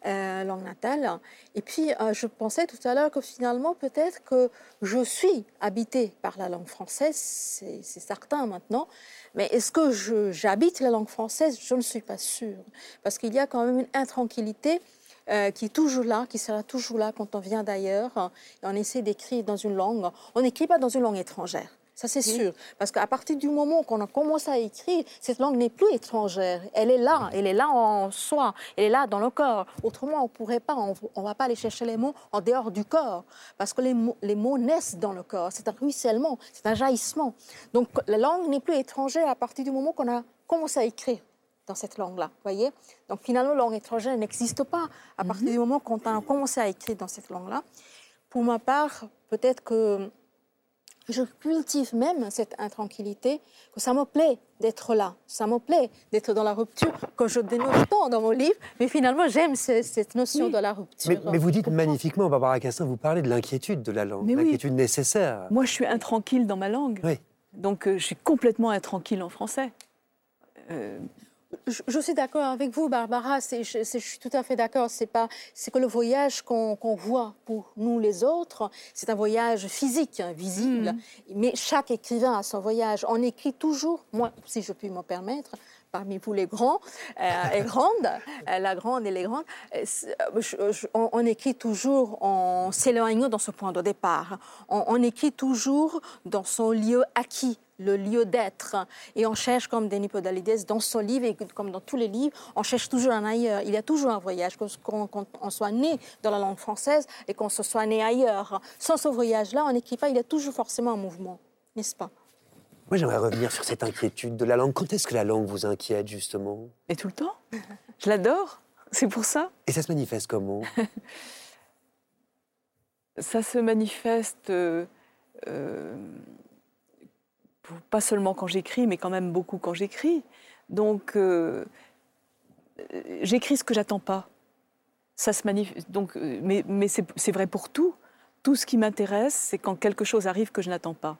euh, langue natale. Et puis, euh, je pensais tout à l'heure que finalement, peut-être que je suis habitée par la langue française, c'est certain maintenant. Mais est-ce que j'habite la langue française? Je ne suis pas sûre. Parce qu'il y a quand même une intranquillité euh, qui est toujours là, qui sera toujours là quand on vient d'ailleurs et on essaie d'écrire dans une langue. On n'écrit pas dans une langue étrangère. Ça, c'est sûr. Parce qu'à partir du moment qu'on a commencé à écrire, cette langue n'est plus étrangère. Elle est là. Elle est là en soi. Elle est là dans le corps. Autrement, on ne pourrait pas. On ne va pas aller chercher les mots en dehors du corps. Parce que les mots, les mots naissent dans le corps. C'est un ruissellement. C'est un jaillissement. Donc, la langue n'est plus étrangère à partir du moment qu'on a commencé à écrire dans cette langue-là, voyez? Donc finalement, langue étrangère n'existe pas à partir du moment qu'on a commencé à écrire dans cette langue-là. Pour ma part, peut-être que je cultive même cette intranquillité, que ça me plaît d'être là, ça me plaît d'être dans la rupture, que je dénonce tant dans mon livre, mais finalement, j'aime ce- cette notion de la rupture.
Mais, mais vous dites magnifiquement, Barbara Cassin, vous parlez de l'inquiétude de la langue,
Mais oui.
l'inquiétude nécessaire.
Moi, je suis intranquille dans ma langue.
Oui.
Donc, euh, je suis complètement intranquille en français. Euh,
Je, je suis d'accord avec vous, Barbara. je, suis tout à fait d'accord. C'est pas, c'est que le voyage qu'on voit pour nous les autres, c'est un voyage physique, hein, visible. Mais chaque écrivain a son voyage. On écrit toujours, moi, si je puis me permettre, parmi vous les grands euh, et grandes, euh, la grande et les grandes, euh, c'est- euh, je- je- on, on écrit toujours en s'éloignant dans ce point de départ. On, on écrit toujours dans son lieu acquis le lieu d'être. Et on cherche, comme Denis Podalides, dans son livre et comme dans tous les livres, on cherche toujours un ailleurs. Il y a toujours un voyage, qu'on qu'on- on soit né dans la langue française et qu'on se soit né ailleurs. Sans ce voyage-là, on n'écrit pas, il y a toujours forcément un mouvement, n'est-ce pas?
Moi, j'aimerais revenir sur cette inquiétude de la langue. Quand est-ce que la langue vous inquiète, justement?
Et tout le temps. Je l'adore. C'est pour ça.
Et ça se manifeste comment?
Ça se manifeste euh, euh, pas seulement quand j'écris, mais quand même beaucoup quand j'écris. Donc, euh, j'écris ce que j'attends pas. Ça se. Donc, euh, mais mais c'est vrai pour tout. Tout ce qui m'intéresse, c'est quand quelque chose arrive que je n'attends pas.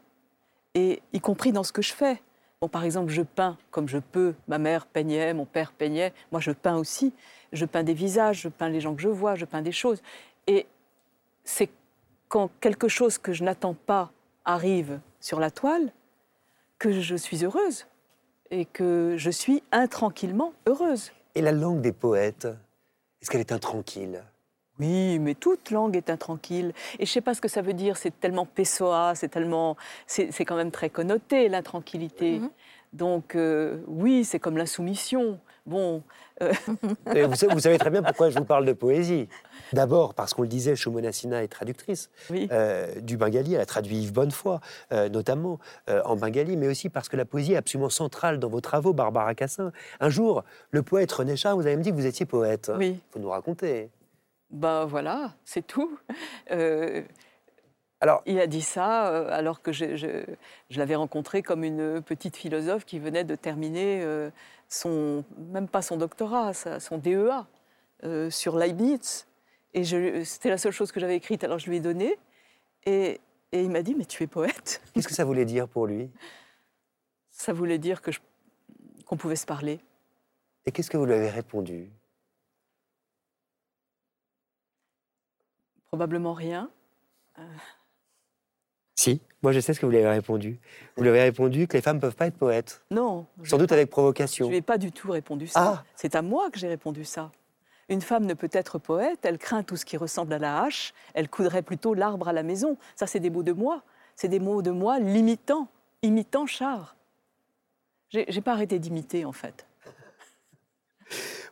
Et y compris dans ce que je fais. Bon, par exemple, je peins comme je peux. Ma mère peignait, mon père peignait. Moi, je peins aussi. Je peins des visages, je peins les gens que je vois, je peins des choses. Et c'est quand quelque chose que je n'attends pas arrive sur la toile que je suis heureuse et que je suis intranquillement heureuse.
Et la langue des poètes, est-ce qu'elle est intranquille?
Oui, mais toute langue est intranquille. Et je sais pas ce que ça veut dire. C'est tellement pessoa, c'est tellement, c'est c'est quand même très connoté l'intranquillité.
Mhm.
Donc euh, oui, c'est comme l'insoumission. Bon, euh,
vous, savez, vous savez très bien pourquoi je vous parle de poésie. D'abord, parce qu'on le disait, Shomona Sinha est traductrice
oui.
euh, du bengali. Elle a traduit Yves Bonnefoy, euh, notamment en bengali, mais aussi parce que la poésie est absolument centrale dans vos travaux, Barbara Cassin. Un jour, le poète René Char, vous avez me dit que vous étiez poète.
Oui.
Il faut nous raconter.
Ben voilà, c'est tout.
Alors,
Il a dit ça euh, alors que je, je- je l'avais rencontré comme une petite philosophe qui venait de terminer euh, son, même pas son doctorat, son DEA euh, sur Leibniz. Et c'était la seule chose que j'avais écrite, alors je lui ai donné. Et, et il m'a dit, mais tu es poète
qu'est-ce que ça voulait dire pour lui?
Ça voulait dire que qu'on pouvait se parler.
Et qu'est-ce que vous lui avez répondu?
Probablement rien.
Si. Moi, je sais ce que vous lui avez répondu. Vous lui avez répondu que les femmes ne peuvent pas être poètes.
Non.
Sans doute avec provocation.
Je lui ai pas du tout répondu ça.
Ah.
C'est à moi que j'ai répondu ça. Une femme ne peut être poète, elle craint tout ce qui ressemble à la hache, elle coudrait plutôt l'arbre à la maison. Ça, c'est des mots de moi. C'est des mots de moi limitant, imitant Char. J'ai pas arrêté d'imiter, en fait.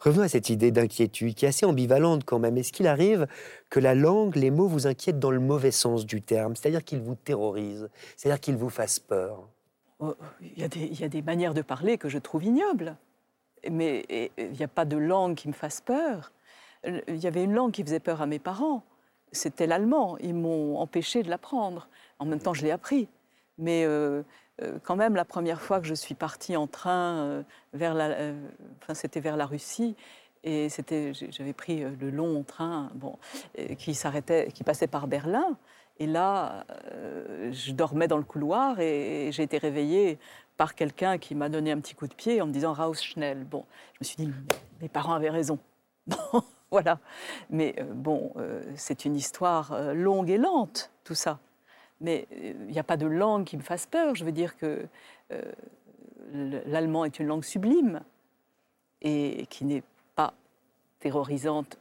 Revenons à cette idée d'inquiétude qui est assez ambivalente quand même. Est-ce qu'il arrive que la langue, les mots vous inquiètent dans le mauvais sens du terme C'est-à-dire qu'ils vous terrorisent, c'est-à-dire qu'ils vous fassent peur?
Oh, Il y, a des, il y a des manières de parler que je trouve ignobles. Mais il n'y a pas de langue qui me fasse peur. Il y avait une langue qui faisait peur à mes parents. C'était l'allemand. Ils m'ont empêché de l'apprendre. En même temps, je l'ai appris. Mais euh, quand même, la première fois que je suis partie en train euh, vers la, euh, enfin, c'était vers la Russie. Et c'était, j'avais pris euh, le long train, bon, euh, qui s'arrêtait, qui passait par Berlin. Et là, euh, je dormais dans le couloir et, j'ai été réveillée par quelqu'un qui m'a donné un petit coup de pied en me disant Raus schnell. Bon, je me suis dit, mes parents avaient raison. Voilà. Mais euh, bon, euh, c'est une histoire euh, longue et lente, tout ça. Mais euh, il n'y a pas de langue qui me fasse peur. Je veux dire que euh, le- l'allemand est une langue sublime et qui n'est pas terrorisante,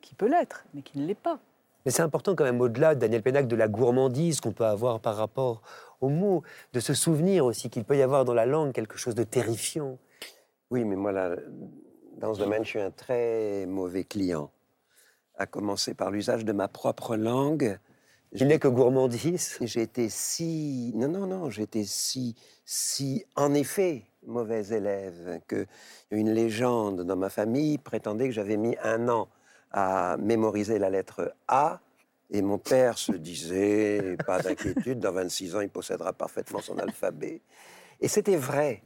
qui peut l'être, mais qui ne l'est pas.
Mais c'est important quand même, au-delà, Daniel Pénac, de la gourmandise qu'on peut avoir par rapport aux mots, de se souvenir aussi qu'il peut y avoir dans la langue quelque chose de terrifiant.
Oui, mais moi, là, dans ce domaine, je suis un très mauvais client. À commencer par l'usage de ma propre langue.
Il n'est que gourmandise.
Été si. Non, non, non, j'étais si, si, en effet, mauvais élève que une légende dans ma famille prétendait que j'avais mis un an à mémoriser la lettre A. Et mon père se disait, pas d'inquiétude, dans 26 ans, il possédera parfaitement son alphabet. Et c'était vrai.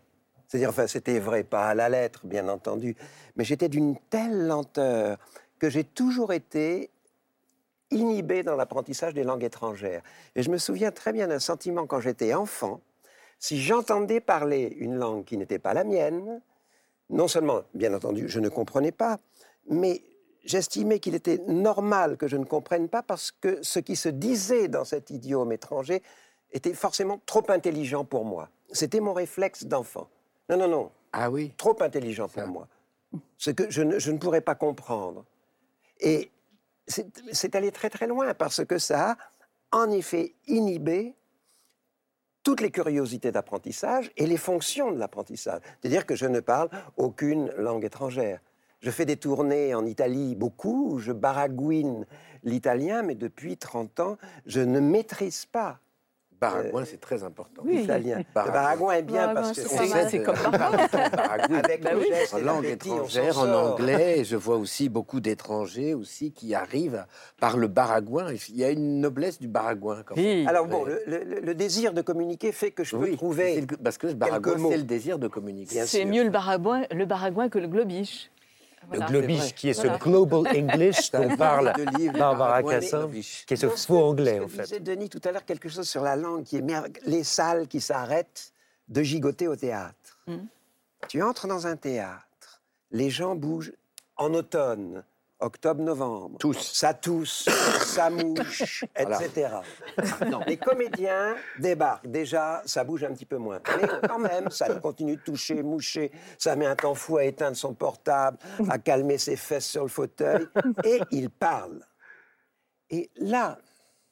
C'est-à-dire, enfin, c'était vrai, pas à la lettre, bien entendu, mais j'étais d'une telle lenteur que j'ai toujours été inhibé dans l'apprentissage des langues étrangères. Et je me souviens très bien d'un sentiment quand j'étais enfant. Si j'entendais parler une langue qui n'était pas la mienne, non seulement, bien entendu, je ne comprenais pas, mais j'estimais qu'il était normal que je ne comprenne pas parce que ce qui se disait dans cet idiome étranger était forcément trop intelligent pour moi. C'était mon réflexe d'enfant. Non, non, non,
Ah oui
trop intelligent pour moi. Ce que je ne, je ne pourrais pas comprendre. Et c'est allé très très loin parce que ça a en effet inhibé toutes les curiosités d'apprentissage et les fonctions de l'apprentissage. C'est-à-dire que je ne parle aucune langue étrangère. Je fais des tournées en Italie beaucoup, je baragouine l'italien, mais depuis 30 ans, je ne maîtrise pas
Baragouin, c'est très important.
Oui.
l'italien. Le
Baragouin.
baragouin est bien
Baragouin,
parce que
c'est
comme
avec
Bah
le
oui.
geste
En langue étrangère, en anglais, et je vois aussi beaucoup d'étrangers aussi qui arrivent par le baragouin. Il y a une noblesse du baragouin. Quand même.
Alors bon, le, le- le désir de communiquer fait que je peux
Oui,
trouver.
le- parce que le baragouin, c'est le désir de communiquer.
C'est mieux le baragouin, le baragouin que le globish. Voilà.
le globish, qui est
Voilà.
ce global English dont parle Barbara Cassin,
Globish.
qui est ce
Non,
faux anglais en fait.
disait Denis tout à l'heure quelque chose sur la langue qui est les salles qui s'arrêtent de gigoter au théâtre.
Mm.
Tu entres dans un théâtre, les gens bougent en automne, octobre, novembre.
Tous.
Ça tousse, ça mouche, etc. Les comédiens débarquent. Déjà, ça bouge un petit peu moins. Mais quand même, ça continue de toucher, moucher. Ça met un temps fou à éteindre son portable, à calmer ses fesses sur le fauteuil. Et ils parlent. Et là,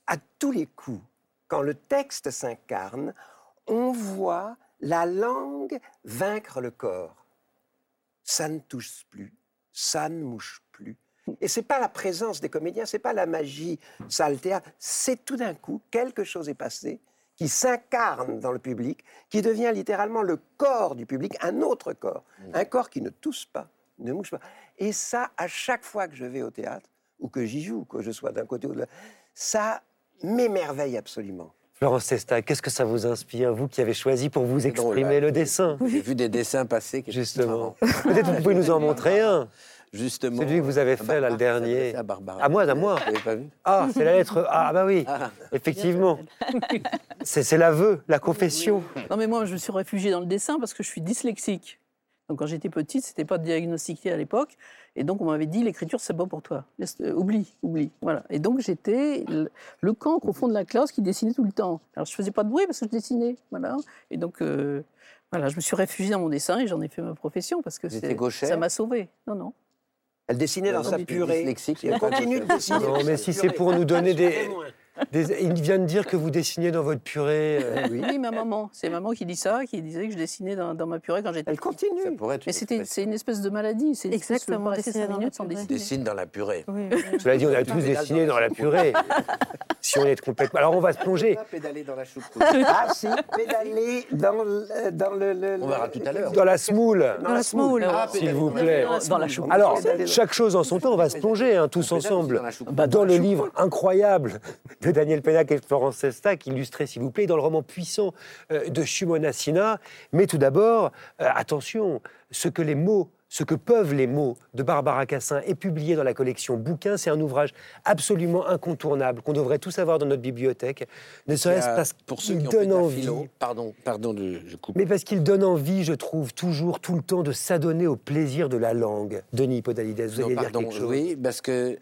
à tous les coups, quand le texte s'incarne, on voit la langue vaincre le corps. Ça ne touche plus, ça ne mouche plus. Et c'est pas la présence des comédiens, c'est pas la magie, ça le théâtre, c'est tout d'un coup quelque chose est passé qui s'incarne dans le public, qui devient littéralement le corps du public, un autre corps, un corps qui ne tousse pas, ne mouche pas. Et ça, à chaque fois que je vais au théâtre ou que j'y joue, que je sois d'un côté ou de l'autre, ça m'émerveille absolument.
Florence Testa, qu'est-ce que ça vous inspire, vous qui avez choisi pour vous
drôle,
exprimer
là.
le dessin?
J'ai vu des dessins passer.
Justement. Peut-être vous pouvez nous en montrer un.
Justement.
Celui que vous avez fait, là, le
Barbara,
dernier.
À Barbara.
À moi, à moi.
Vous l'avez pas vu
Ah, c'est la lettre A. Ah bah oui,
Ah.
effectivement. C'est c'est l'aveu, la confession.
Non, mais moi, je me suis réfugiée dans le dessin parce que je suis dyslexique.
Donc quand j'étais petite, c'était pas diagnostiqué à l'époque, et donc on m'avait dit l'écriture c'est pas pour toi, euh, oublie, oublie, voilà. Et donc j'étais le, cancre au fond de la classe qui dessinait tout le temps. Alors je faisais pas de bruit parce que je dessinais, voilà. Et donc euh, voilà, je me suis réfugiée dans mon dessin et j'en ai fait ma profession parce que c'est- ça m'a sauvée. Non non.
Elle dessinait dans sa purée. Elle continue de dessiner.
Non, mais si c'est pour nous donner des,
Témoin.
Des- Il vient de dire que vous dessinez dans votre purée. euh,
Oui, ma maman, c'est maman qui dit ça, qui disait que je dessinais dans, dans ma purée quand j'étais
Elle continue.
Ça pourrait être
Mais c'était, c'est une espèce de maladie. C'est
Exactement,
rester
dessiner
cinq
dans
minutes sans dessiner.
Dessine dans la purée.
Oui, oui.
Cela dit, on a tous dessiné dans la purée. si on est complètement. Alors on va se plonger
pédaler dans la choucroute.
Ah si, pédaler dans le... Dans le, le-
On verra tout à l'heure.
dans la semoule.
Dans la semoule.
Ah,
S'il vous plaît.
Dans la choucroute.
Alors, chaque chose en son temps, on va se plonger hein, tous ensemble
dans
le livre incroyable Daniel Pénac et Florence Sestac, illustré s'il vous plaît, dans le roman puissant euh, de Shumona Sina. Mais tout d'abord, euh, attention, ce que les mots, ce que peuvent les mots de Barbara Cassin est publié dans la collection Bouquins, c'est un ouvrage absolument incontournable qu'on devrait tous avoir dans notre bibliothèque, ne serait-ce parce
pour ceux
qu'il
qui
donne envie.
philo, pardon, pardon, de- je coupe.
Mais parce qu'il donne envie, je trouve, toujours, tout le temps, de s'adonner au plaisir de la langue. Denis Podalides, vous
Non,
alliez dire
pardon,
quelque chose
oui, parce que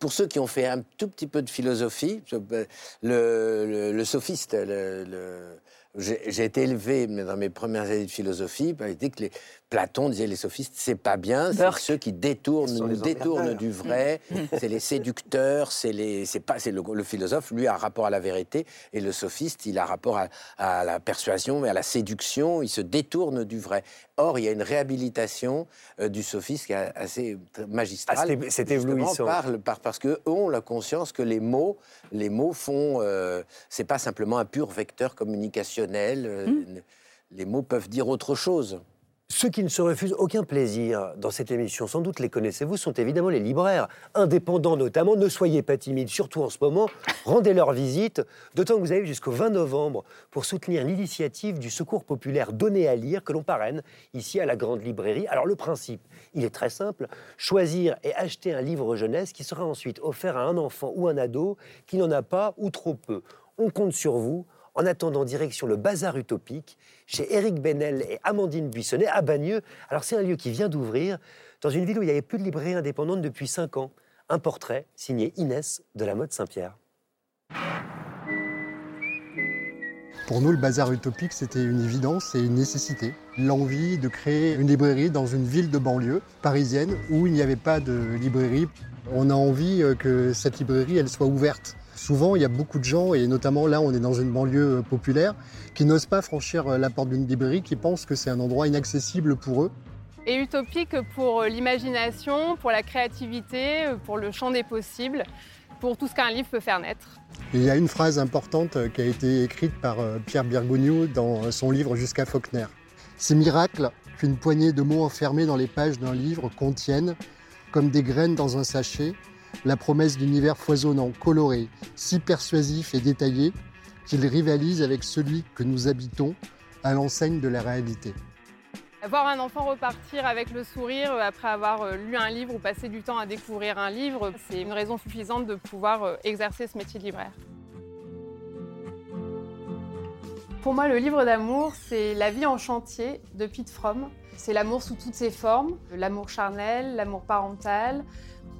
pour ceux qui ont fait un tout petit peu de philosophie, ben, le, le- le sophiste, le- j'ai été élevé mais dans mes premières années de philosophie, ben, il dit que les, Platon disait les sophistes, c'est pas bien, c'est ceux qui détournent, nous détournent du vrai, c'est les séducteurs, c'est les, c'est pas, c'est le, le philosophe, lui a un rapport à la vérité, et le sophiste, il a un rapport à, à la persuasion et à la séduction, il se détourne du vrai. Or, il y a une réhabilitation euh, du sophiste qui est assez magistrale.
Ah,
justement,
éblouissant.
par par- parce qu'eux ont la conscience que les mots, les mots font, euh, c'est pas simplement un pur vecteur communicationnel. euh,
Hmm.
Les mots peuvent dire autre chose.
Ceux qui ne se refusent aucun plaisir dans cette émission, sans doute les connaissez-vous, sont évidemment les libraires, indépendants notamment. Ne soyez pas timides, surtout en ce moment. Rendez leur visite, d'autant que vous avez jusqu'au 20 novembre pour soutenir l'initiative du Secours populaire Donner à lire que l'on parraine ici à la Grande Librairie. Alors le principe, il est très simple choisir et acheter un livre jeunesse qui sera ensuite offert à un enfant ou un ado qui n'en a pas ou trop peu. On compte sur vous. En attendant, direction le Bazar Utopique, chez Éric Benel et Amandine Buissonnet à Bagneux. Alors, c'est un lieu qui vient d'ouvrir dans une ville où il n'y avait plus de librairie indépendante depuis 5 ans. Un portrait signé Inès de la mode Saint-Pierre.
Pour nous, le bazar utopique, c'était une évidence et une nécessité. L'envie de créer une librairie dans une ville de banlieue parisienne où il n'y avait pas de librairie. On a envie euh, que cette librairie, elle soit ouverte. Souvent, il y a beaucoup de gens, et notamment là, on est dans une banlieue euh, populaire, qui n'osent pas franchir euh, la porte d'une librairie, qui pensent que c'est un endroit inaccessible pour eux.
et utopique pour euh, l'imagination, pour la créativité, pour le champ des possibles, pour tout ce qu'un livre peut faire naître.
Il y a une phrase importante qui a été écrite par Pierre Birgogneau dans son livre Jusqu'à Faulkner. C'est miracle qu'une poignée de mots enfermés dans les pages d'un livre contiennent, comme des graines dans un sachet, la promesse d'univers foisonnant, coloré, si persuasif et détaillé qu'il rivalise avec celui que nous habitons à l'enseigne de la réalité.
Voir un enfant repartir avec le sourire après avoir euh, lu un livre ou passé du temps à découvrir un livre, c'est une raison suffisante de pouvoir euh, exercer ce métier de libraire. Pour moi, le livre d'amour, c'est La vie en chantier de Pete Fromm. C'est l'amour sous toutes ses formes, l'amour charnel, l'amour parental,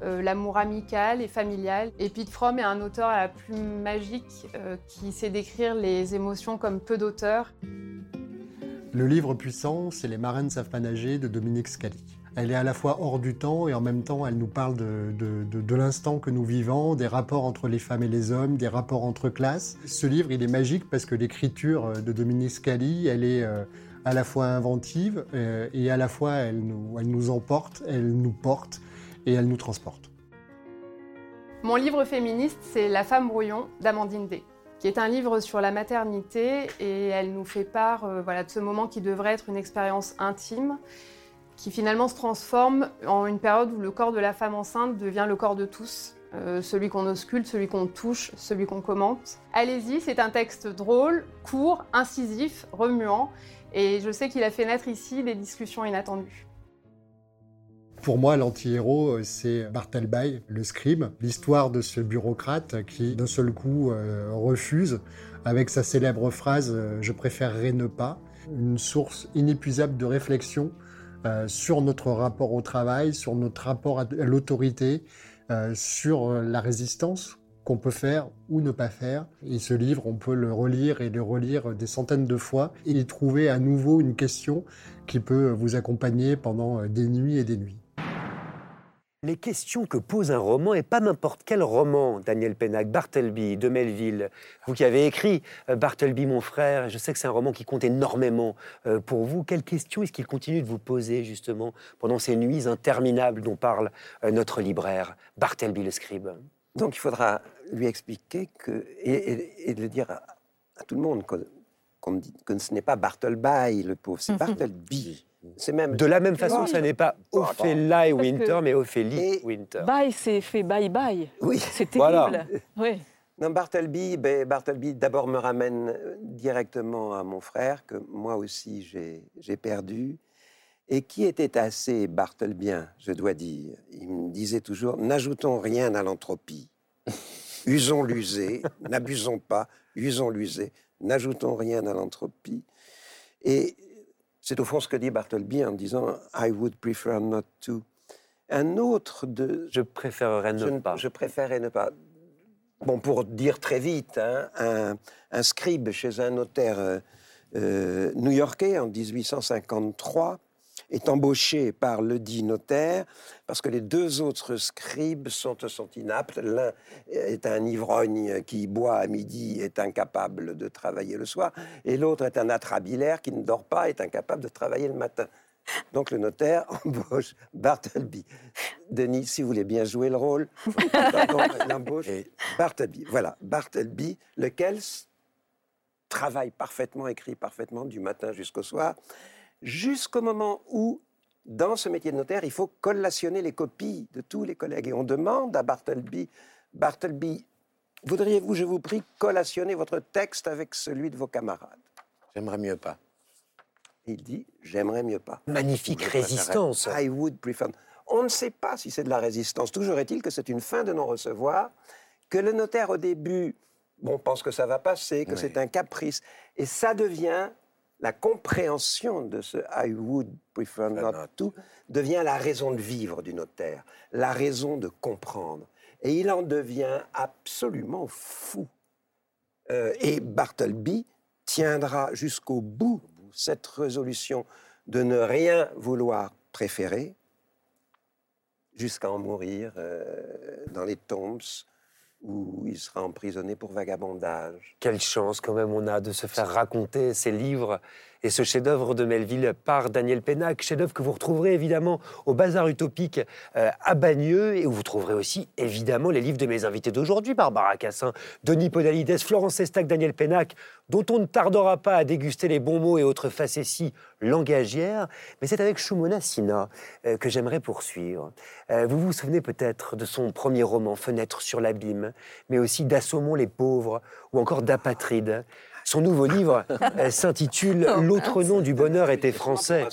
euh, l'amour amical et familial. Et Pete Fromm est un auteur à la plume magique euh, qui sait décrire les émotions comme peu d'auteurs.
Le livre puissant, c'est Les marins ne savent pas nager de Dominique Scali. Elle est à la fois hors du temps et en même temps, elle nous parle de, l'instant que nous vivons, des rapports entre les femmes et les hommes, des rapports entre classes. Ce livre, il est magique parce que l'écriture de Dominique Scali, elle est euh, à la fois inventive euh, et à la fois elle nous emporte, elle nous porte et elle nous transporte.
Mon livre féministe, c'est La femme brouillon d'Amandine D, qui est un livre sur la maternité et elle nous fait part euh, voilà, de ce moment qui devrait être une expérience intime, qui finalement se transforme en une période où le corps de la femme enceinte devient le corps de tous. euh, celui qu'on ausculte, celui qu'on touche, celui qu'on commente. Allez-y, c'est un texte drôle, court, incisif, remuant, et je sais qu'il a fait naître ici des discussions inattendues.
Pour moi, l'anti-héros, euh, c'est Bartleby, le scribe, l'histoire de ce bureaucrate qui, d'un seul coup, euh, refuse, avec sa célèbre phrase euh, Je préférerais ne pas », une source inépuisable de réflexion sur notre rapport au travail, sur notre rapport à, l'autorité, sur la résistance qu'on peut faire ou ne pas faire. Et ce livre, on peut le relire et le relire des centaines de fois et y trouver à nouveau une question qui peut vous accompagner pendant des nuits et des nuits.
Les questions que pose un roman, et pas n'importe quel roman, Daniel Pennac, Bartleby, de Melville, vous qui avez écrit euh, Bartleby, mon frère, et je sais que c'est un roman qui compte énormément euh, pour vous. Quelles questions est-ce qu'il continue de vous poser, justement, pendant ces nuits interminables dont parle euh, notre libraire, Bartleby le scribe?
Donc il faudra lui expliquer que, et, et- et de le dire à, à tout le monde que, dit- que ce n'est pas Bartleby, le pauvre, c'est Bartleby. C'est même
De la même façon, ce n'est pas. Ophélie
que-
Winter, mais Ophélie
Et-
Winter.
Bye, c'est fait bye bye.
Oui.
C'est
Voilà.
terrible. Oui.
Non, Bartleby, ben, Bartleby d'abord me ramène directement à mon frère, que moi aussi j'ai j'ai perdu, et qui était assez Bartlebien, je dois dire. Il me disait toujours N'ajoutons rien à l'entropie. Usons l'user, n'abusons pas, usons l'user, n'ajoutons rien à l'entropie. Et c'est au fond ce que dit Bartleby en disant I would prefer not to. Un autre de,
Je préférerais ne
je,
pas.
je préférais ne pas. Bon, pour dire très vite, hein, un, un scribe chez un notaire euh, euh, new-yorkais en 1853 est embauché par le dit notaire parce que les deux autres scribes sont, sont inaptes. L'un est un ivrogne qui boit à midi, est incapable de travailler le soir, et l'autre est un atrabilaire qui ne dort pas, est incapable de travailler le matin. Donc le notaire embauche Bartleby. Denis, si vous voulez bien jouer le rôle, pardon, il embauche Bartleby. Voilà, Bartleby, lequel travaille parfaitement, écrit parfaitement du matin jusqu'au soir, jusqu'au moment où, dans ce métier de notaire, il faut collationner les copies de tous les collègues. Et on demande à Bartleby, Bartleby, voudriez-vous, je vous prie, collationner votre texte avec celui de vos camarades?
J'aimerais mieux pas.
Il dit, j'aimerais mieux pas.
Magnifique résistance.
I would prefer. On ne sait pas si c'est de la résistance. Toujours est-il que c'est une fin de non-recevoir, que le notaire au début, bon, pense que ça va passer, que
Oui.
c'est un caprice, et ça devient la compréhension de ce I would prefer not
not.
to devient la raison de vivre du notaire, la raison de comprendre, et il en devient absolument fou. Euh, et Bartleby tiendra jusqu'au bout cette résolution de ne rien vouloir préférer jusqu'à en mourir euh, dans les tombes où il sera emprisonné pour vagabondage.
Quelle chance quand même on a de se faire raconter ces livres et ce chef-d'œuvre de Melville par Daniel Pennac, chef-d'œuvre que vous retrouverez évidemment au Bazar Utopique euh, à Bagneux et où vous trouverez aussi évidemment les livres de mes invités d'aujourd'hui, Barbara Cassin, Denis Podalides, Florence Estac, Daniel Pennac, dont on ne tardera pas à déguster les bons mots et autres facéties langagières. Mais c'est avec Shumona Sina euh, que j'aimerais poursuivre. Euh, vous vous souvenez peut-être de son premier roman, Fenêtre sur l'abîme, mais aussi d'Assommons les pauvres ou encore d'Apatride. Son nouveau livre euh, s'intitule L'autre nom du bonheur était français.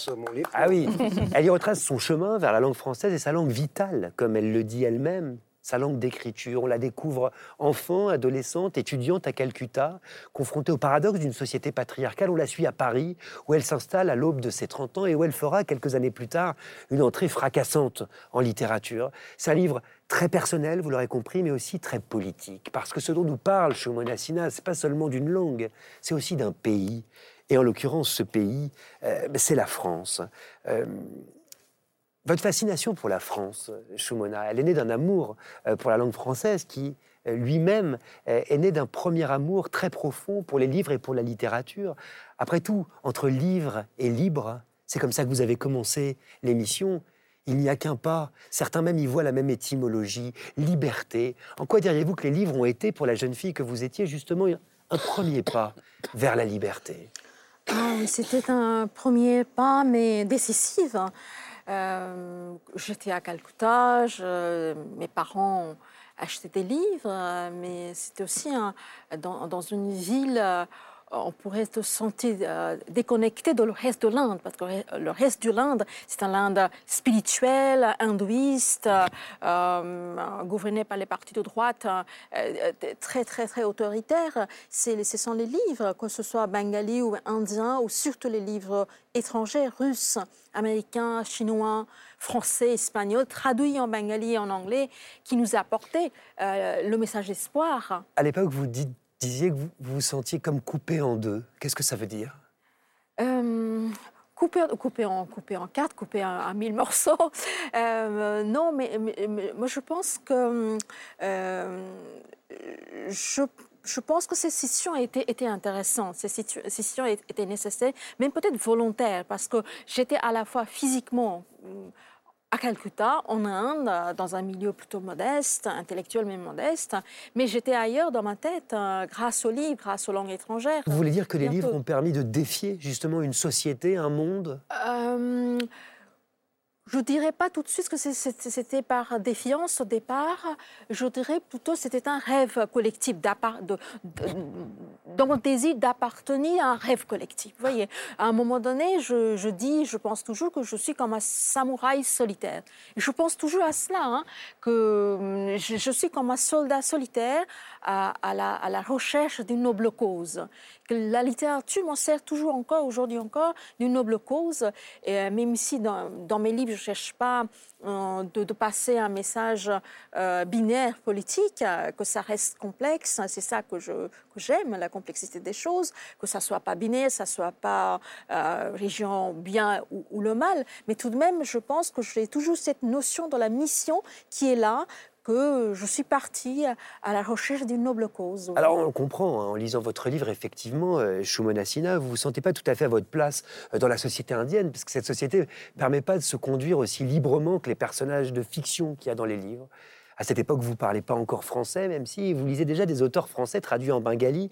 Ah oui, elle y retrace son chemin vers la langue française et sa langue vitale, comme elle le dit elle-même, sa langue d'écriture. On la découvre enfant, adolescente, étudiante à Calcutta, confrontée au paradoxe d'une société patriarcale. On la suit à Paris, où elle s'installe à l'aube de ses 30 ans et où elle fera, quelques années plus tard, une entrée fracassante en littérature. C'est un livre très personnel, vous l'aurez compris, mais aussi très politique. Parce que ce dont nous parle Shomona Sina, c'est pas seulement d'une langue, c'est aussi d'un pays. Et en l'occurrence, ce pays, euh, c'est la France. Euh, votre fascination pour la France, Shumona, elle est née d'un amour euh, pour la langue française qui, lui-même, est né d'un premier amour très profond pour les livres et pour la littérature. Après tout, entre livre et libre, c'est comme ça que vous avez commencé l'émission. Il n'y a qu'un pas. Certains même y voient la même étymologie, liberté. En quoi diriez-vous que les livres ont été, pour la jeune fille que vous étiez, justement un premier pas vers la liberté?
Oui, C'était un premier pas, mais décisif. Euh, J'étais à Calcutta, mes parents achetaient des livres, euh, mais c'était aussi dans une ville euh, on pourrait se sentir euh, déconnecté de le reste de l'Inde, parce que le reste de l'Inde, c'est un Inde spirituel, hindouiste, euh, gouverné par les partis de droite, euh, très, très, très autoritaire. Ce sont les livres, que ce soit bengali ou indien, ou surtout les livres étrangers, russes, américains, chinois, français, espagnols, traduits en bengali et en anglais, qui nous apportaient le message d'espoir.
À l'époque, vous dites disiez que vous vous, sentiez comme coupé en deux. Qu'est-ce que ça veut dire?
Euh, coupé, en, quatre, coupé en, mille morceaux. Euh, non, mais, moi je pense que euh, je, je, pense que ces sessions étaient, étaient intéressantes, ces sessions étaient nécessaires, même peut-être volontaires, parce que j'étais à la fois physiquement à Calcutta, en Inde, dans un milieu plutôt modeste, intellectuel mais modeste. Mais j'étais ailleurs dans ma tête, euh, grâce aux livres, grâce aux langues étrangères.
Vous voulez dire que les livres ont permis de défier justement une société, un monde?
Euh, je ne dirais pas tout de suite que c'était par défiance au départ. Je dirais plutôt que c'était un rêve collectif, de, mon désir d'appartenir à un rêve collectif. Vous voyez, à un moment donné, je, dis, je pense toujours que je suis comme un samouraï solitaire. je pense toujours à cela, hein, que hum, je, suis comme un soldat solitaire à, la, recherche d'une noble cause la littérature m'en sert toujours encore, aujourd'hui encore, d'une noble cause. Euh, même si dans, mes livres, ne cherche pas euh, de, passer un message euh, binaire politique, que ça reste complexe, c'est ça que, je, que j'aime, la complexité des choses, que ça soit pas binaire, ça soit pas région bien ou, ou, le mal. Mais tout de même, je pense que j'ai toujours cette notion de la mission qui est là, que je suis partie à la recherche d'une noble cause.
Alors on comprend, hein, en lisant votre livre, effectivement, euh, Shumonasina, vous ne vous sentez pas tout à fait à votre place euh, dans la société indienne, parce que cette société ne permet pas de se conduire aussi librement que les personnages de fiction qu'il y a dans les livres. À cette époque, vous ne parlez pas encore français, même si vous lisez déjà des auteurs français traduits en bengali.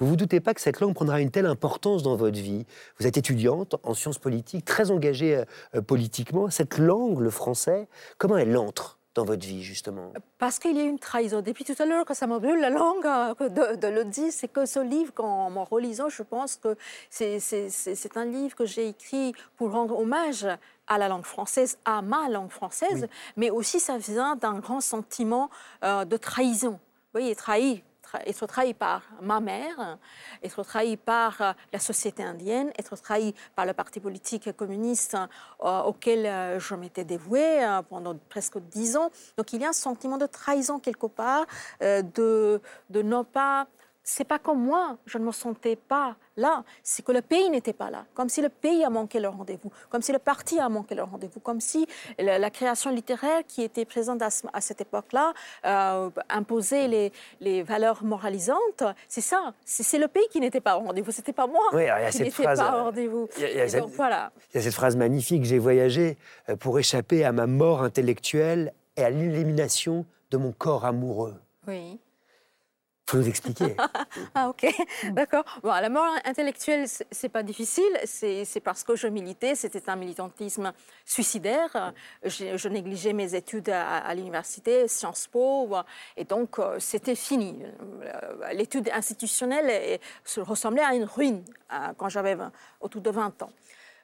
Vous vous doutez pas que cette langue prendra une telle importance dans votre vie. Vous êtes étudiante en sciences politiques, très engagée euh, politiquement. Cette langue, le français, comment elle entre? Dans votre vie, justement?
Parce qu'il y a une trahison. Depuis tout à l'heure, que ça me brûle la langue euh, de, le dire, c'est que ce livre, en me relisant, je pense que c'est un livre que j'ai écrit pour rendre hommage à la langue française, à ma langue française, mais aussi ça vient d'un grand sentiment euh, de trahison. Vous voyez, trahi, être trahi par ma mère, être trahi par euh, la société indienne, être trahi par le parti politique communiste euh, auquel euh, je m'étais dévouée pendant presque dix ans. Donc il y a un sentiment de trahison quelque part, de, de ne pas c'est pas comme moi, je ne me sentais pas là, c'est que le pays n'était pas là, comme si le pays a manqué le rendez-vous, comme si le parti a manqué le rendez-vous, comme si la, création littéraire qui était présente à, cette époque-là euh, imposait les, les, valeurs moralisantes. C'est ça, c'est le pays qui n'était pas au rendez-vous, c'était pas moi
oui,
qui n'était pas au rendez-vous.
Il y, a cette phrase magnifique, j'ai voyagé euh, pour échapper à ma mort intellectuelle et à l'élimination de mon corps amoureux.
Oui
faut nous expliquer.
ah ok, d'accord. Bon, la mort intellectuelle, c'est pas difficile. C'est parce que je militais. C'était un militantisme suicidaire. Je, négligeais mes études à, l'université, Sciences Po, et donc euh, c'était fini. Euh, l'étude institutionnelle ressemblait à une ruine euh, quand j'avais autour de 20 ans.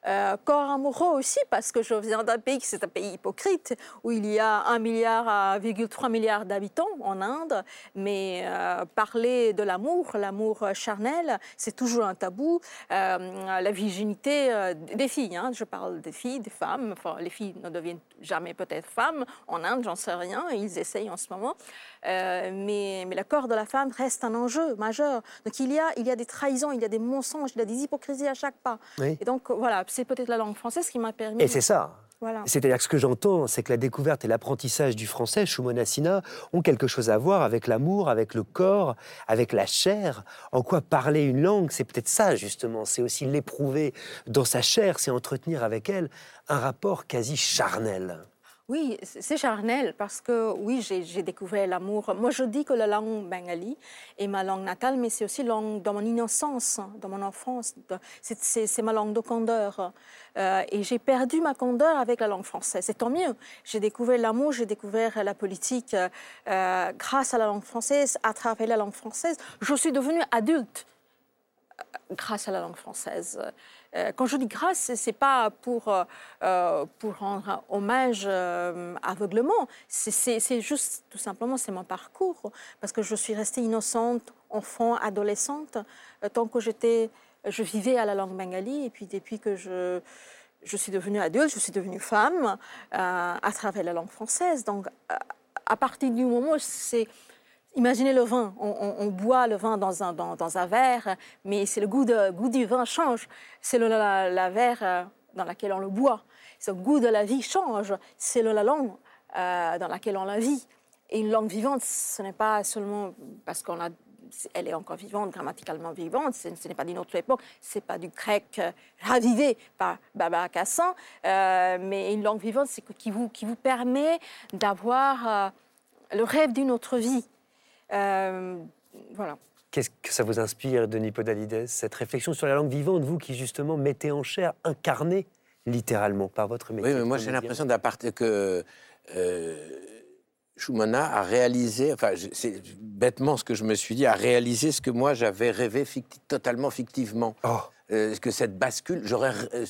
Euh, corps amoureux aussi, parce que je viens d'un pays, c'est un pays hypocrite, où il y a 1 milliard, 3 milliards d'habitants en Inde, mais euh, parler de l'amour, l'amour charnel, c'est toujours un tabou. Euh, la virginité des filles, hein, je parle des filles, des femmes, enfin, les filles ne deviennent jamais peut-être femmes, en Inde, j'en sais rien, ils essayent en ce moment. mais, mais le corps de la femme reste un enjeu majeur. Donc il y a, il y a des trahisons, il y a des mensonges, il y a des hypocrisies à chaque pas. Et donc voilà, c'est peut-être la langue française qui m'a permis.
Et c'est ça. Voilà. C'est-à-dire que ce que j'entends, c'est que la découverte et l'apprentissage du français, Shumonasina, ont quelque chose à voir avec l'amour, avec le corps, avec la chair. En quoi parler une langue, c'est peut-être ça justement, c'est aussi l'éprouver dans sa chair, c'est entretenir avec elle un rapport quasi charnel.
Oui, c'est charnel parce que oui, j'ai découvert l'amour. Moi, je dis que la langue bengali est ma langue natale, mais c'est aussi langue dans mon innocence, dans mon enfance. C'est ma langue de candeur. Euh, et j'ai perdu ma candeur avec la langue française. C'est tant mieux. J'ai découvert l'amour, j'ai découvert la politique euh, grâce à la langue française, à travers la langue française. Je suis devenue adulte grâce à la langue française. Euh, quand je dis grâce, c'est pas pour, euh, pour rendre hommage euh, aveuglement, c'est juste tout simplement c'est mon parcours, parce que je suis restée innocente, enfant, adolescente, tant que j'étais, je vivais à la langue bengali, et puis depuis que je, je suis devenue adulte, je suis devenue femme à travers la langue française. Donc, à partir du moment où c'est Imaginez le vin, on, boit le vin dans un, verre, mais c'est le goût, du vin change. C'est la, verre euh, dans laquelle on le boit. Le goût de la vie change. C'est la langue euh, dans laquelle on la vit. Et une langue vivante, ce n'est pas seulement parce qu'on a elle est encore vivante, grammaticalement vivante, ce, n'est pas d'une autre époque, c'est pas du grec euh, ravivé par Baba Cassan, mais une langue vivante, c'est qui vous permet d'avoir le rêve d'une autre vie.
Euh, voilà. Qu'est-ce que ça vous inspire, Denis Podalides, cette réflexion sur la langue vivante, vous qui justement mettez en chair, incarnez littéralement par votre métier
Oui, mais moi j'ai l'impression que euh, a réalisé, enfin c'est bêtement ce que je me suis dit, a réalisé ce que moi j'avais rêvé totalement fictivement. Oh. Euh, que cette bascule, j'aurais, euh,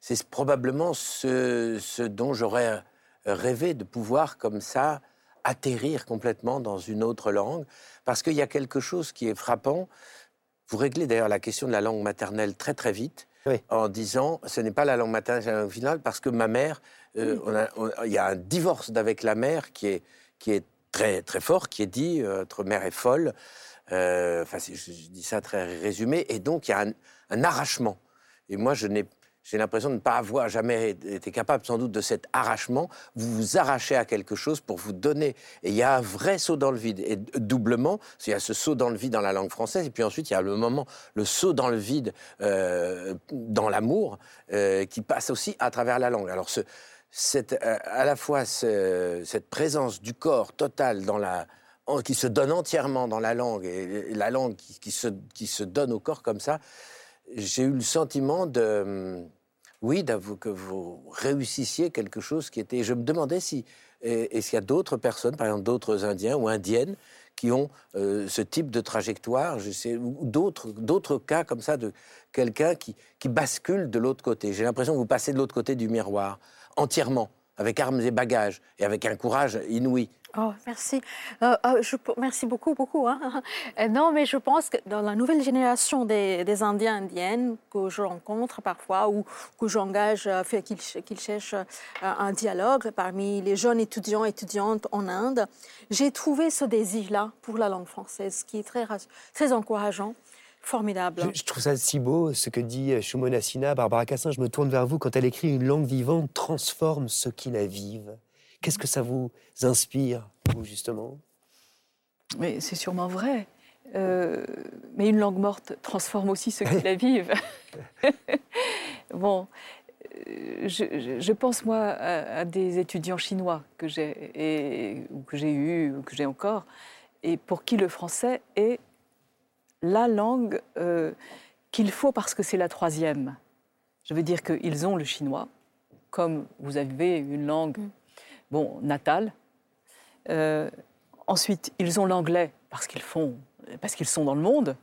c'est probablement ce, ce dont j'aurais rêvé de pouvoir comme ça atterrir complètement dans une autre langue, parce qu'il y a quelque chose qui est frappant. Vous réglez d'ailleurs la question de la langue maternelle très très vite. en disant ce n'est pas la langue maternelle, c'est la langue finale, parce que ma mère, euh, il y a un divorce d'avec la mère qui est, qui est très, très fort, qui est dit euh, votre mère est folle. Euh, enfin, je, dis ça très résumé, et donc il y a un, un arrachement. Et moi, je n'ai j'ai l'impression de ne pas avoir jamais été capable sans doute de cet arrachement. Vous vous arrachez à quelque chose pour vous donner. Et il y a un vrai saut dans le vide. Et doublement, il y a ce saut dans le vide dans la langue française, et puis ensuite il y a le moment, le saut dans le vide euh, dans l'amour, euh, qui passe aussi à travers la langue. Alors euh, à la fois cette présence du corps total dans la qui se donne entièrement dans la langue et la langue qui, se, qui se donne au corps comme ça, j'ai eu le sentiment de, oui, que vous réussissiez quelque chose qui était. Je me demandais si est-ce qu'il y a d'autres personnes, par exemple d'autres Indiens ou Indiennes, qui ont euh, ce type de trajectoire, je sais, ou d'autres, d'autres cas comme ça de quelqu'un qui, qui bascule de l'autre côté. J'ai l'impression que vous passez de l'autre côté du miroir entièrement, avec armes et bagages et avec un courage inouï.
Oh, merci. Euh, euh, merci beaucoup, beaucoup. Hein. Euh, non, mais je pense que dans la nouvelle génération des, Indiens indiennes que je rencontre parfois ou que j'engage, qu'ils cherchent un dialogue parmi les jeunes étudiants et étudiantes en Inde, j'ai trouvé ce désir-là pour la langue française qui est très, très encourageant. Formidable.
Je, trouve ça si beau ce que dit Shumona Sina, Barbara Cassin. Je me tourne vers vous quand elle écrit Une langue vivante transforme ceux qui la vivent. Qu'est-ce que ça vous inspire, vous, justement?
Mais c'est sûrement vrai. Euh, mais une langue morte transforme aussi ceux qui la vivent. bon, euh, je, pense moi à, des étudiants chinois que j'ai ou que j'ai eu ou que j'ai encore, et pour qui le français est la langue euh, qu'il faut parce que c'est la troisième. Je veux dire qu'ils ont le chinois, comme vous avez une langue mm bon, natal. Euh, ensuite, ils ont l'anglais parce qu'ils font, parce qu'ils sont dans le monde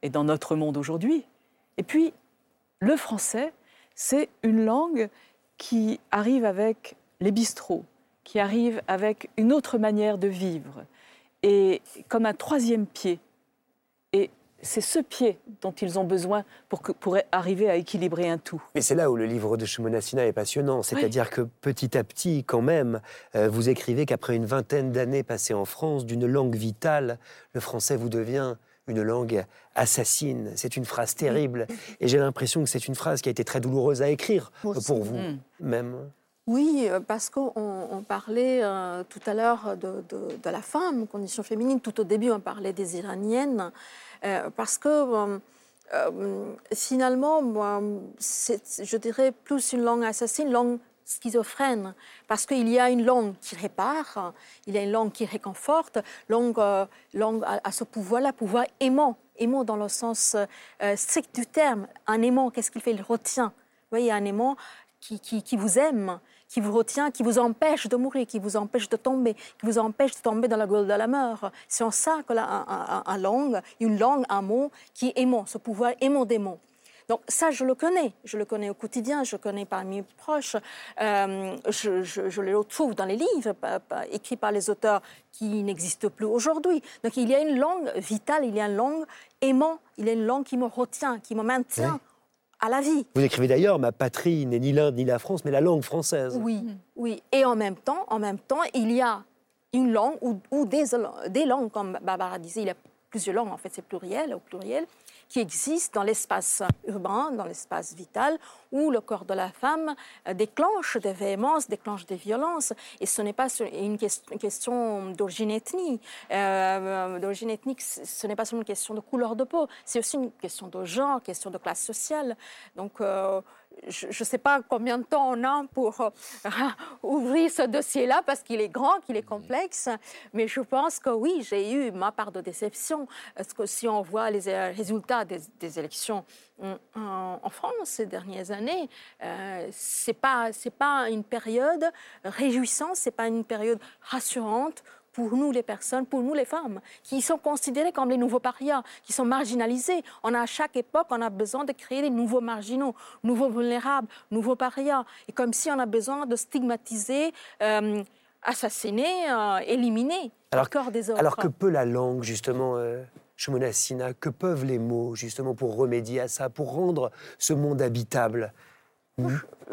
et dans notre monde aujourd'hui. Et puis, le français, c'est une langue qui arrive avec les bistrots, qui arrive avec une autre manière de vivre, et comme un troisième pied. C'est ce pied dont ils ont besoin pour, que, pour arriver à équilibrer un tout.
Mais c'est là où le livre de Shumonasina est passionnant. C'est-à-dire que petit à petit, quand même, euh, vous écrivez qu'après une vingtaine d'années passées en France, d'une langue vitale, le français vous devient une langue assassine. C'est une phrase terrible. Et j'ai l'impression que c'est une phrase qui a été très douloureuse à écrire pour vous, mm. même.
Oui, euh, parce qu'on parlait euh, tout à l'heure de, de, la femme, condition féminine. Tout au début, on parlait des Iraniennes. Euh, parce que euh, euh, finalement, moi, je dirais plus une langue assassine, langue schizophrène, parce qu'il y a une langue qui répare, il y a une langue qui réconforte, langue, langue à, ce pouvoir-là, pouvoir aimant, aimant dans le sens strict du terme. Un aimant, qu'est-ce qu'il fait? Il retient. Vous voyez, un aimant qui, qui vous aime, qui vous retient, qui vous empêche de mourir, qui vous empêche de tomber, qui vous empêche de tomber dans la gueule de la mort. C'est en ça que la langue, une langue, un mot qui est aimant, ce pouvoir aimant des mots. Donc ça, je le connais. Je le connais au quotidien, je le connais parmi mes proches. Euh, je, le retrouve dans les livres écrits par les auteurs qui n'existent plus aujourd'hui. Donc il y a une langue vitale, il y a une langue aimant, il y a une langue qui me retient, qui me maintient. À la vie.
Vous écrivez d'ailleurs ma patrie n'est ni l'Inde ni la France, mais la langue française.
Oui, oui. Et en même temps, en même temps, il y a une langue ou, ou des, des langues, comme Barbara disait, il y a plusieurs langues, en fait, c'est pluriel, au pluriel qui existe dans l'espace urbain, dans l'espace vital, où le corps de la femme euh, déclenche des véhémences, déclenche des violences. Et ce n'est pas une question d'origine ethnique. Euh, d'origine ethnique, ce n'est pas seulement une question de couleur de peau, c'est aussi une question de genre, question de classe sociale. Donc, euh, je ne sais pas combien de temps on a pour euh, ouvrir ce dossier-là parce qu'il est grand, qu'il est complexe, mais je pense que oui, j'ai eu ma part de déception. Parce que si on voit les euh, résultats des, élections en, France ces dernières années, euh, c'est pas c'est pas une période réjouissante, c'est pas une période rassurante pour nous les personnes, pour nous les femmes, qui sont considérées comme les nouveaux parias, qui sont marginalisées. On a à chaque époque, on a besoin de créer des nouveaux marginaux, nouveaux vulnérables, nouveaux parias. Et comme si on a besoin de stigmatiser, euh, assassiner, euh, éliminer alors, le corps des autres.
Alors que peut la langue, justement euh... Sina, que peuvent les mots justement pour remédier à ça, pour rendre ce monde habitable?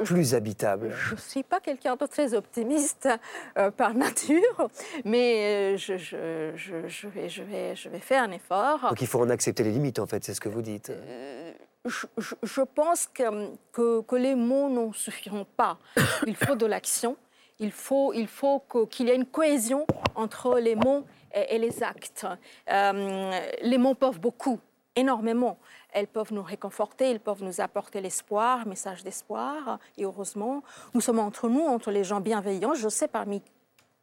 Plus habitable
Je ne suis pas quelqu'un de très optimiste euh, par nature, mais euh, je, je, je, vais, je, vais, je vais faire un effort.
Donc il faut en accepter les limites, en fait, c'est ce que vous dites.
Euh, je, pense que, que, que les mots ne suffiront pas. Il faut de l'action. Il faut, il faut qu'il y ait une cohésion entre les mots et, et les actes. les mots peuvent beaucoup, énormément. Elles peuvent nous réconforter, elles peuvent nous apporter l'espoir, message d'espoir. Et heureusement, nous sommes entre nous, entre les gens bienveillants. Je sais parmi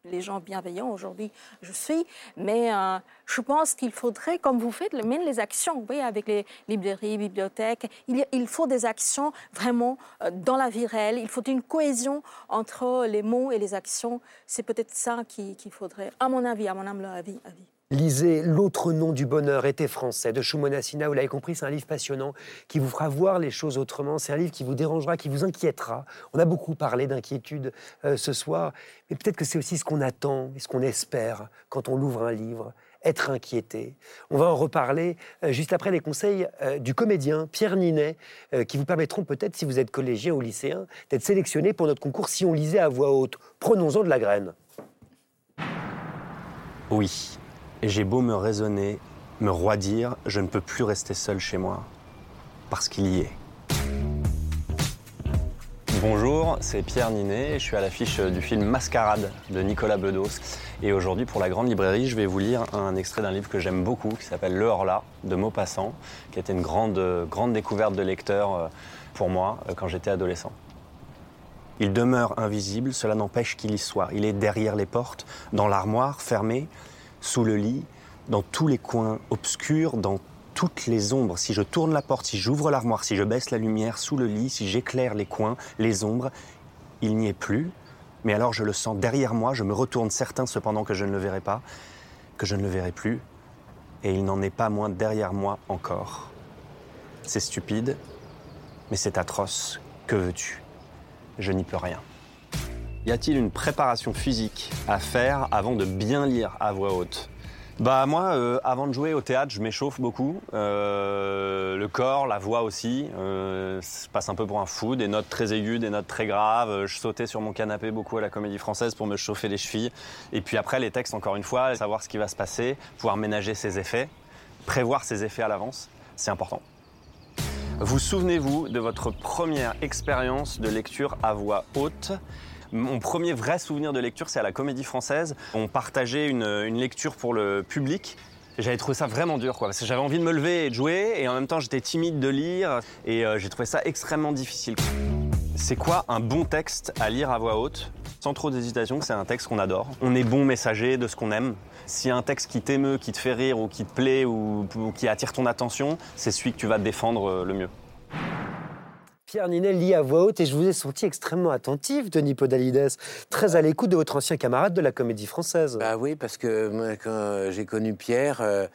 les gens bienveillants aujourd'hui, je suis, mais euh, je pense qu'il faudrait, comme vous faites, mener les actions, vous voyez, avec les librairies, bibliothèques, il, faut des actions vraiment euh, dans la vie réelle, il faut une cohésion entre les mots et les actions. C'est peut-être ça qu'il faudrait, à mon avis, à mon humble avis. avis.
Lisez L'autre nom du bonheur était français de Shumona Sina. Vous l'avez compris, c'est un livre passionnant qui vous fera voir les choses autrement. C'est un livre qui vous dérangera, qui vous inquiétera. On a beaucoup parlé d'inquiétude euh, ce soir, mais peut-être que c'est aussi ce qu'on attend et ce qu'on espère quand on ouvre un livre être inquiété. On va en reparler euh, juste après les conseils euh, du comédien Pierre Ninet, qui vous permettront peut-être, si vous êtes collégien ou lycéen, d'être sélectionné pour notre concours si on lisait à voix haute. Prenons-en de la graine.
Oui, et j'ai beau me raisonner, me roidir, je ne peux plus rester seul chez moi. Parce qu'il y est. Bonjour, c'est Pierre Ninet et je suis à l'affiche du film Mascarade de Nicolas Bedos. Et aujourd'hui, pour la grande librairie, je vais vous lire un extrait d'un livre que j'aime beaucoup qui s'appelle Le Horla de Maupassant, qui a été une grande, grande découverte de lecteur euh, pour moi euh, quand j'étais adolescent. Il demeure invisible, cela n'empêche qu'il y soit. Il est derrière les portes, dans l'armoire, fermée, sous le lit, dans tous les coins obscurs, dans toutes les ombres. Si je tourne la porte, si j'ouvre l'armoire, si je baisse la lumière sous le lit, si j'éclaire les coins, les ombres, il n'y est plus. Mais alors je le sens derrière moi, je me retourne certain cependant que je ne le verrai pas, que je ne le verrai plus, et il n'en est pas moins derrière moi encore. C'est stupide, mais c'est atroce. Que veux-tu? Je n'y peux rien. Y a-t-il une préparation physique à faire avant de bien lire à voix haute? Bah moi, euh, avant de jouer au théâtre, je m'échauffe beaucoup. Euh, le corps, la voix aussi. Euh, je passe un peu pour un fou, des notes très aiguës, des notes très graves. Je sautais sur mon canapé beaucoup à la Comédie Française pour me chauffer les chevilles. Et puis après, les textes, encore une fois, savoir ce qui va se passer, pouvoir ménager ses effets, prévoir ses effets à l'avance, c'est important. Vous souvenez-vous de votre première expérience de lecture à voix haute? Mon premier vrai souvenir de lecture, c'est à la Comédie Française. On partageait une, lecture pour le public. J'avais trouvé ça vraiment dur, quoi, parce que j'avais envie de me lever et de jouer, et en même temps j'étais timide de lire, et euh, j'ai trouvé ça extrêmement difficile. C'est quoi un bon texte à lire à voix haute? Sans trop d'hésitation, c'est un texte qu'on adore. On est bon messager de ce qu'on aime. A un texte qui t'émeut, qui te fait rire, ou qui te plaît, ou, ou qui attire ton attention, c'est celui que tu vas défendre euh, le mieux.
Pierre Ninet lit à voix haute et je vous ai senti extrêmement attentif, Denis Podalides, très à l'écoute de votre ancien camarade de la comédie française.
Bah oui, parce que moi, quand j'ai connu Pierre, euh,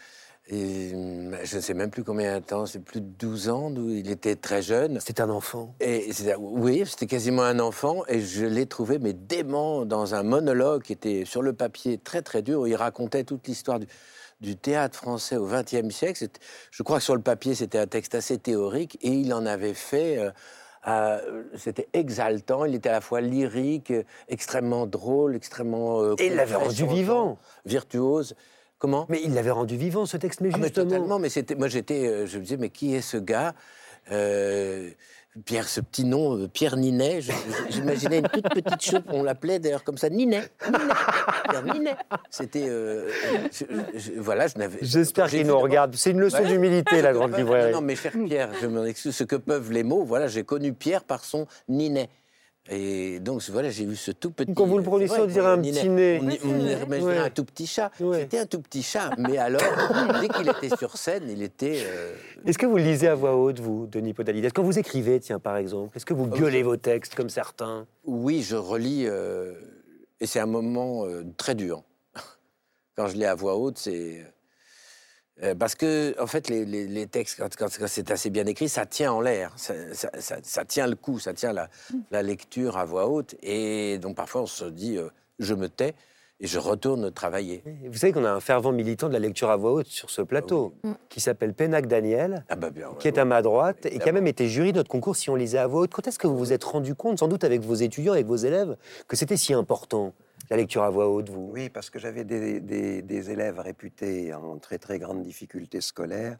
et, bah, je ne sais même plus combien de temps, c'est plus de 12 ans, d'où il était très jeune.
C'était un enfant.
Et oui, c'était quasiment un enfant, et je l'ai trouvé mais dément dans un monologue qui était sur le papier très très dur, où il racontait toute l'histoire du, du théâtre français au XXe siècle. Je crois que sur le papier c'était un texte assez théorique, et il en avait fait. euh, euh, c'était exaltant, il était à la fois lyrique, extrêmement drôle, extrêmement. euh,
Et il l'avait rendu vivant.
Virtuose. Comment?
Mais il l'avait rendu vivant, ce texte, mais
ah, mais
justement.
totalement, mais c'était, moi j'étais, je me disais, mais qui est ce gars? Euh, Pierre, ce petit nom, euh, Pierre Ninet, j'imaginais une toute petite chose, on l'appelait d'ailleurs comme ça, Ninet, Ninet, Pierre Ninet. C'était, euh, je- je- voilà, je n'avais.
J'espère qu'il nous regarde. C'est une leçon
Ouais.
d'humilité, la grande librairie.
Non, mais cher Pierre, je m'en excuse, ce que peuvent les mots, voilà, j'ai connu Pierre par son Ninet. Et donc, voilà, j'ai vu ce tout petit.
Quand vous le
vrai,
on dirait un petit nez.
On, on
Ouais.
un tout petit chat.
Ouais.
C'était un tout petit chat, mais alors, dès qu'il était sur scène, il était. euh,
Est-ce que vous lisez à voix haute, vous, Denis Podalides Quand vous écrivez, tiens, par exemple, est-ce que vous gueulez vos textes comme certains?
Oui, je relis, euh, et c'est un moment euh, très dur. Quand je lis à voix haute, c'est. Euh, parce que, en fait, les, les- les textes, quand, quand- quand c'est assez bien écrit, ça tient en l'air. Ça, ça- ça- ça tient le coup, ça tient la, la lecture à voix haute. Et donc, parfois, on se dit, euh, je me tais et je retourne travailler.
Vous savez qu'on a un fervent militant de la lecture à voix haute sur ce plateau, qui s'appelle Pénac Daniel,
Ah, bah bien.
qui est à ma droite et qui a même été jury de notre concours si on lisait à voix haute. Quand est-ce que vous vous êtes rendu compte, sans doute avec vos étudiants, avec vos élèves, que c'était si important, la lecture à voix haute, vous
Oui, parce que j'avais des, élèves réputés en très très grande difficulté scolaire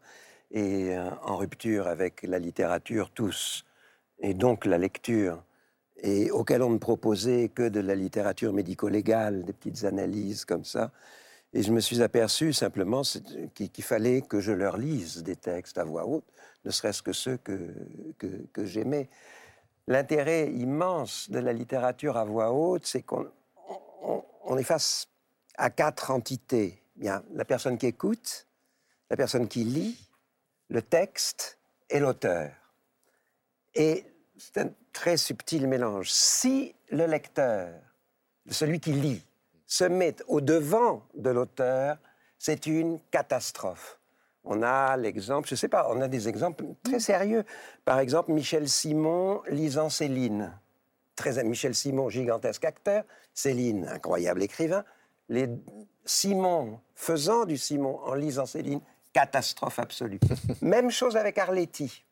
et euh, en rupture avec la littérature tous, et donc la lecture, et auquel on ne proposait que de la littérature médico-légale, des petites analyses comme ça. Et je me suis aperçu simplement qu'il fallait que je leur lise des textes à voix haute, ne serait-ce que ceux que j'aimais. L'intérêt immense de la littérature à voix haute, c'est qu'on on, on est face à quatre entités. A la personne qui écoute, la personne qui lit, le texte et l'auteur. Et c'est un très subtil mélange. Si le lecteur, celui qui lit, se met au devant de l'auteur, c'est une catastrophe. On a l'exemple, je ne sais pas, on a des exemples très sérieux. Par exemple, Michel Simon lisant Céline. Très, Michel Simon, gigantesque acteur. Céline, incroyable écrivain. Les Simon faisant du Simon en lisant Céline, catastrophe absolue. Même chose avec Arletty.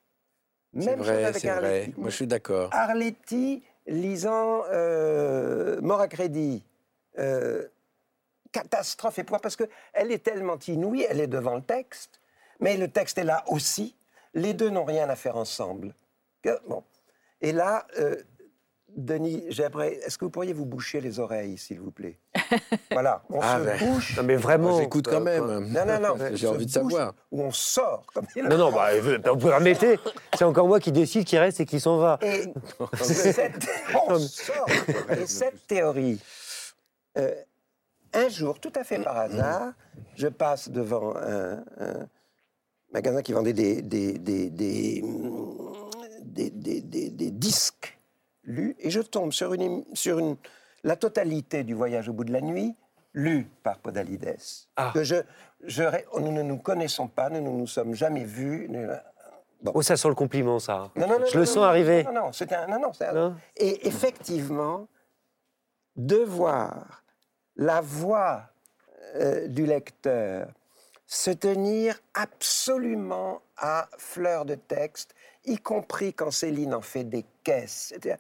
Même chose
vrai,
avec
c'est vrai.
Arletty.
Moi, je suis d'accord.
Arletty lisant euh, Mort à crédit. Euh, catastrophe et pourquoi Parce qu'elle est tellement inouïe, elle est devant le texte, mais le texte est là aussi. Les deux n'ont rien à faire ensemble. Que- bon. Et là, euh, Denis, j'aimerais. Est-ce que vous pourriez vous boucher les oreilles, s'il vous plaît? Voilà, on
Ah,
se
ben.
bouche.
Non, mais vraiment.
J'écoute quand même.
Non, non, non.
J'ai
on
envie de savoir.
Ou on sort. Comme il
Non, non, bah, euh, vous pouvez remettre. C'est encore moi qui décide qui reste et qui s'en va.
Et cette, on sort. Et cette théorie, euh, un jour, tout à fait par hasard, je passe devant un, un magasin qui vendait des, des, des, des, des- des- des- des disques et je tombe sur, une, sur une, la totalité du voyage au bout de la nuit, lu par Podalides.
Ah.
Que je, je, nous ne nous connaissons pas, nous ne nous sommes jamais vus. nous-
Oh, ça sent le compliment, ça.
non, non, non,
Je le sens arriver.
Non, non, c'est un, non, non, c'est un-
Non
Et effectivement, de voir la voix euh, du lecteur se tenir absolument à fleur de texte, y compris quand Céline en fait des caisses, c'est-à-dire,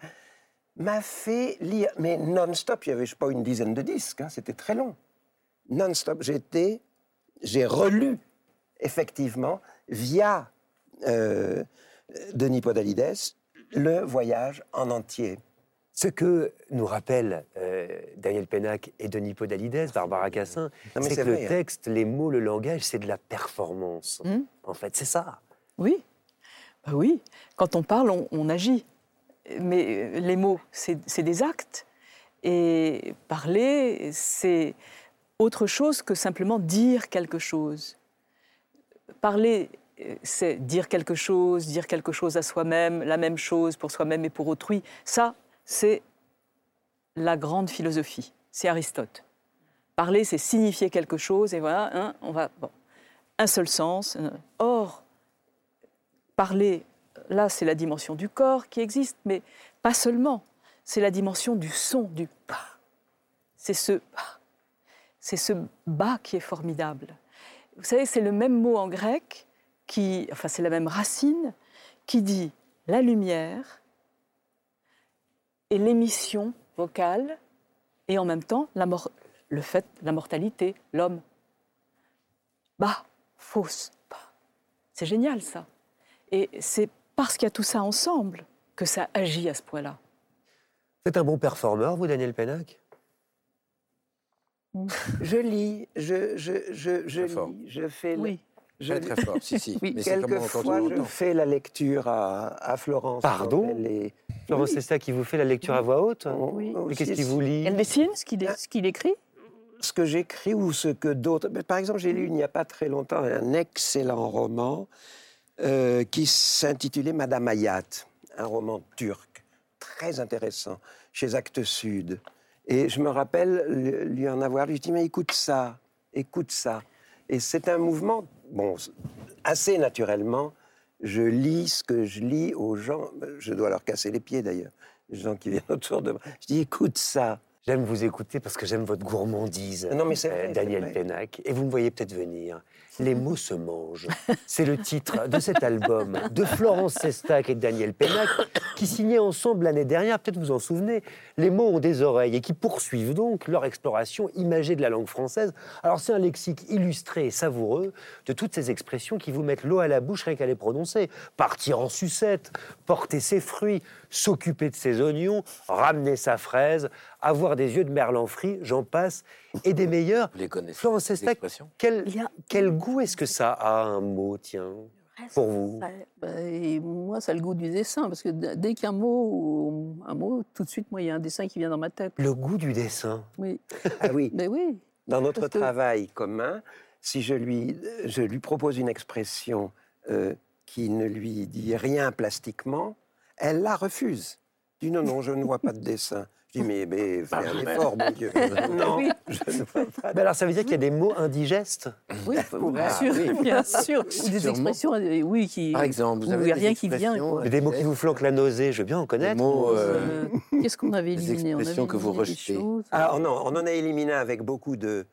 m'a fait lire, mais non-stop, il y avait, je sais pas, une dizaine de disques, hein, c'était très long. Non-stop, j'étais, j'ai relu, effectivement, via euh, Denis Podalides, le voyage en entier.
Ce que nous rappellent euh, Daniel Pénac et Denis Podalides, Barbara Cassin, c'est que le
hein.
texte, les mots, le langage, c'est de la performance.
Hmm.
En fait, c'est ça.
Oui, Bah oui. Quand on parle, on, agit. Mais euh, les mots, c'est des actes. Et parler, c'est autre chose que simplement dire quelque chose. Parler c'est dire quelque chose, dire quelque chose à soi-même, la même chose pour soi-même et pour autrui. Ça, c'est la grande philosophie. C'est Aristote. Parler, c'est signifier quelque chose, et voilà, hein, on va. Bon, un seul sens. euh, Or, parler, là, c'est la dimension du corps qui existe, mais pas seulement. C'est la dimension du son, du pa. C'est ce. C'est ce bas qui est formidable. Vous savez, c'est le même mot en grec qui, enfin, c'est la même racine qui dit la lumière et l'émission vocale et en même temps la mor- le fait, la mortalité, l'homme. Bah, fausse. Bah. C'est génial ça. Et c'est parce qu'il y a tout ça ensemble que ça agit à ce point-là.
Vous êtes un bon performeur, vous, Daniel Pénac
Je lis, je, je, je, je lis, je fais.
Oui.
je
Très très fort, si, si.
Oui.
Mais
Quelquefois, je fais la lecture à, à Florence.
Pardon? Florence, c'est ça qui vous fait la lecture à voix haute?
Oui.
Qu'est-ce qui vous lit?
Elle dessine ce qu'il ce qu'il écrit?
Ce que j'écris ou ce que d'autres. Par exemple, j'ai lu il n'y a pas très longtemps un excellent roman euh, qui s'intitulait Madame Hayat, un roman turc très intéressant chez Actes Sud. Et je me rappelle lui- lui en avoir lu. Je dis mais écoute ça, écoute ça. Et c'est un mouvement, bon, assez naturellement. Je lis ce que je lis aux gens. Je dois leur casser les pieds d'ailleurs, les gens qui viennent autour de moi. Je dis écoute ça.
J'aime vous écouter parce que j'aime votre gourmandise,
Non, mais c'est
euh,
vrai,
Daniel. Pénac. Et vous me voyez peut-être venir. Les mots se mangent. C'est le titre de cet album de Florence Sestac et Daniel Pénac qui signaient ensemble l'année dernière, peut-être vous en souvenez. Les mots ont des oreilles et qui poursuivent donc leur exploration imagée de la langue française. Alors c'est un lexique illustré et savoureux de toutes ces expressions qui vous mettent l'eau à la bouche rien qu'à les prononcer. Partir en sucette, porter ses fruits, s'occuper de ses oignons, ramener sa fraise, avoir des yeux de merlan frit, j'en passe, et des meilleurs.
Vous les connaissez
Florence Sestac, quel, quel goût est-ce que ça a un mot, tiens, pour vous
Bah, et moi, ça a le goût du dessin, parce que dès qu'un mot, un mot, tout de suite, moi, il y a un dessin qui vient dans ma tête.
Le goût du dessin.
Oui,
Ah oui.
mais oui.
Dans notre
Parce que-
travail commun, si je lui, je lui propose une expression euh, qui ne lui dit rien plastiquement, elle la refuse. Elle dit non, non, je ne vois pas de dessin. Je dis mais, mais fais un effort, mon Dieu. non,
Oui.
je ne vois pas.
Mais alors ça veut dire qu'il y a des mots indigestes
Oui, bien
Ah,
sûr,
oui.
bien sûr. Ou des
Sûrement.
expressions, euh, oui, qui.
Par exemple, vous avez
il n'y a
des
rien qui vient.
expressions,
quoi.
euh,
Mais Des mots qui vous flanquent la nausée, je veux bien en
Des
connaître.
mots, euh,
Euh, Qu'est-ce qu'on avait
des
éliminé? On avait
expressions que vous
éliminé des
rejetez.
choses.
Alors non, on en a éliminé avec beaucoup de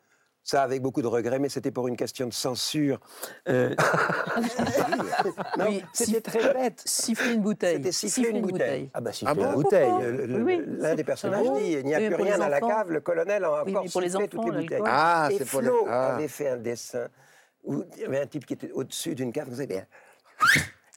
ça avec beaucoup de regrets, mais c'était pour une question de censure. Euh, non,
Oui,
c'était très bête.
Siffler une bouteille.
C'était siffler une bouteille.
Ah bah si,
Ah bon
bouteille.
Le- le-
Oui, oui.
L'un des personnages
Ah bon
dit il n'y a
Oui,
plus rien à la cave, le colonel a encore
les
sifflé
enfants,
toutes les bouteilles.
Ah,
Et
c'est pour les.
Flo
Ah.
avait fait un dessin où il y avait un type qui était au-dessus d'une cave, vous savez bien.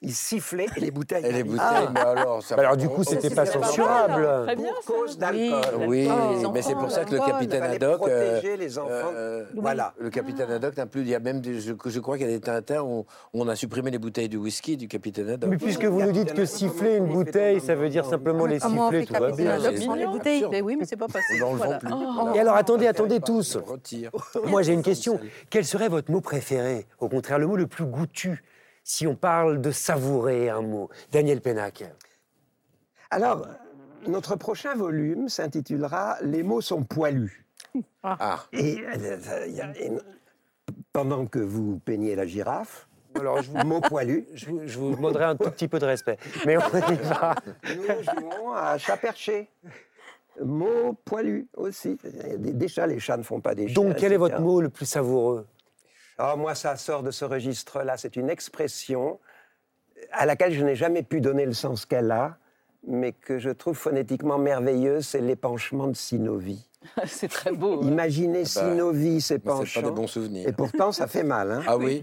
Il sifflait et les bouteilles.
Et les bouteilles, mais alors. Ça
Bah alors du coup, c'était pas censurable.
Très bien,
Pour
ça.
cause d'alcool.
Oui, mais c'est pour ça que le capitaine Haddock. euh,
protéger les enfants.
euh,
Voilà.
Le capitaine Haddock n'a plus. Il y a même, des, je, je crois qu'il y a des Tintins où on a supprimé les bouteilles de whisky du capitaine Haddock.
Mais puisque vous nous dites que siffler une bouteille, ça veut dire simplement les
on
siffler, tout va bien.
Les bouteilles.
Mais oui, mais c'est pas passé.
On n'en le
Voilà.
vend plus. Voilà.
Et alors attendez, attendez tous.
On retire.
Moi j'ai une question. Quel serait votre mot préféré? Au contraire, le mot le plus goûtu si on parle de savourer un mot. Daniel Pénac.
Alors, notre prochain volume s'intitulera Les mots sont poilus.
Ah,
Et euh, il y a une- pendant que vous peignez la girafe,
Alors je vous,
mot poilu,
je vous- je vous demanderai un tout petit peu de respect. Mais on y va.
nous jouons à chat perché. Mot poilu aussi. Des, des chats, les chats ne font pas des chiens.
Donc quel est votre mot le plus savoureux?
Ah, moi, ça sort de ce registre-là. C'est une expression à laquelle je n'ai jamais pu donner le sens qu'elle a, mais que je trouve phonétiquement merveilleuse, c'est l'épanchement de Sinovi.
C'est très beau. hein.
Imaginez Sinovi
mais c'est pas
s'épanchant.
des bons
Et
souvenirs.
pourtant, ça fait mal. Hein
Ah oui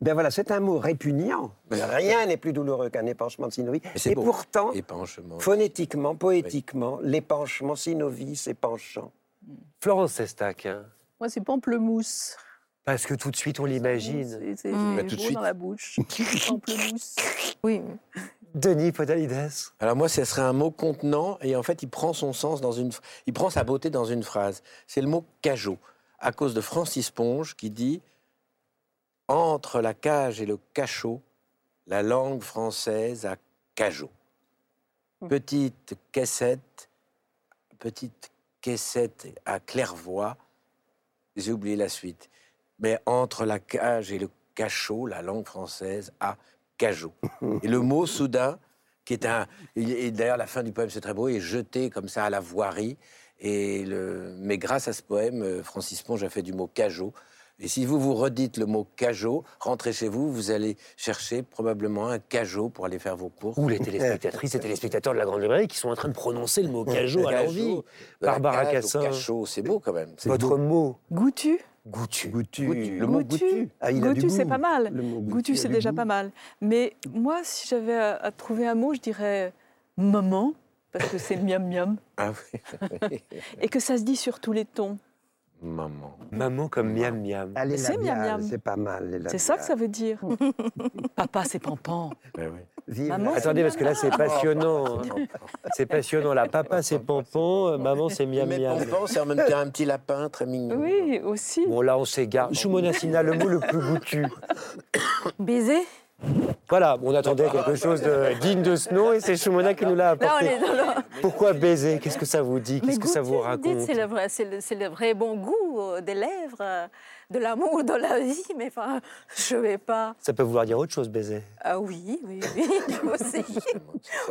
ben voilà, c'est un mot répugnant. Rien n'est plus douloureux qu'un épanchement de Sinovi.
c'est
Et
beau.
pourtant,
Épanchement.
phonétiquement, poétiquement, l'épanchement Sinovi s'épanchant.
Florence Sestac. hein.
Moi, c'est pamplemousse.
Parce que tout de suite on l'imagine.
C'est c'est
Mm.
Bah, tout de suite.
dans la bouche.
Oui.
Denis Podalides.
Alors moi, ce serait un mot contenant et en fait, il prend son sens dans une, il prend sa beauté dans une phrase. C'est le mot cajot, à cause de Francis Ponge qui dit Entre la cage et le cachot, la langue française a cajot. Petite caissette, petite caissette à clairvoie, j'ai oublié la suite. Mais entre la cage et le cachot, la langue française a cajot. Et le mot soudain, qui est un. Et d'ailleurs, la fin du poème, c'est très beau, est jeté comme ça à la voirie. Et le, mais grâce à ce poème, euh, Francis Ponge a fait du mot cajot. Et si vous vous redites le mot cajot, rentrez chez vous, vous allez chercher probablement un cajot pour aller faire vos courses.
Ou les téléspectatrices et téléspectateurs de la Grande Librairie qui sont en train de prononcer le mot cajot à l'envie. Barbara Cassin.
Cajot, c'est beau quand même.
Votre mot
Goûtu?
Goûtu.
Goûtu.
Le mot goûtu.
Ah,
Goûtu, c'est pas mal. Goûtu, c'est déjà
goût.
pas mal. Mais moi, si j'avais à, à trouver un mot, je dirais maman, parce que c'est miam miam.
Ah oui.
Et que ça se dit sur tous les tons.
Maman.
Maman comme miam miam.
C'est miam miam.
C'est pas mal.
C'est ça que ça veut dire. Papa, c'est pampan.
Ben oui.
Vive
Maman,
la-
Attendez, parce que là, c'est passionnant. hein. C'est passionnant. Là, papa, c'est pompon, maman, c'est miam
Mais
miam.
Pompon, c'est en même temps un petit lapin très mignon.
Oui, aussi.
Bon, là, on s'égare. Shumona Sina, le mot le plus goûtu.
Baiser?
Voilà, on attendait quelque chose de digne de ce nom et c'est Shumona qui nous l'a
Là, on
apporté.
est dans le...
Pourquoi baiser? Qu'est-ce que ça vous dit? Qu'est-ce que ça vous
dites,
raconte?
C'est le, le- c'est le vrai bon goût euh, des lèvres, euh, de l'amour dans la vie, mais enfin, je vais pas.
Ça peut vouloir dire autre chose, baiser.
Ah oui, oui, oui, aussi.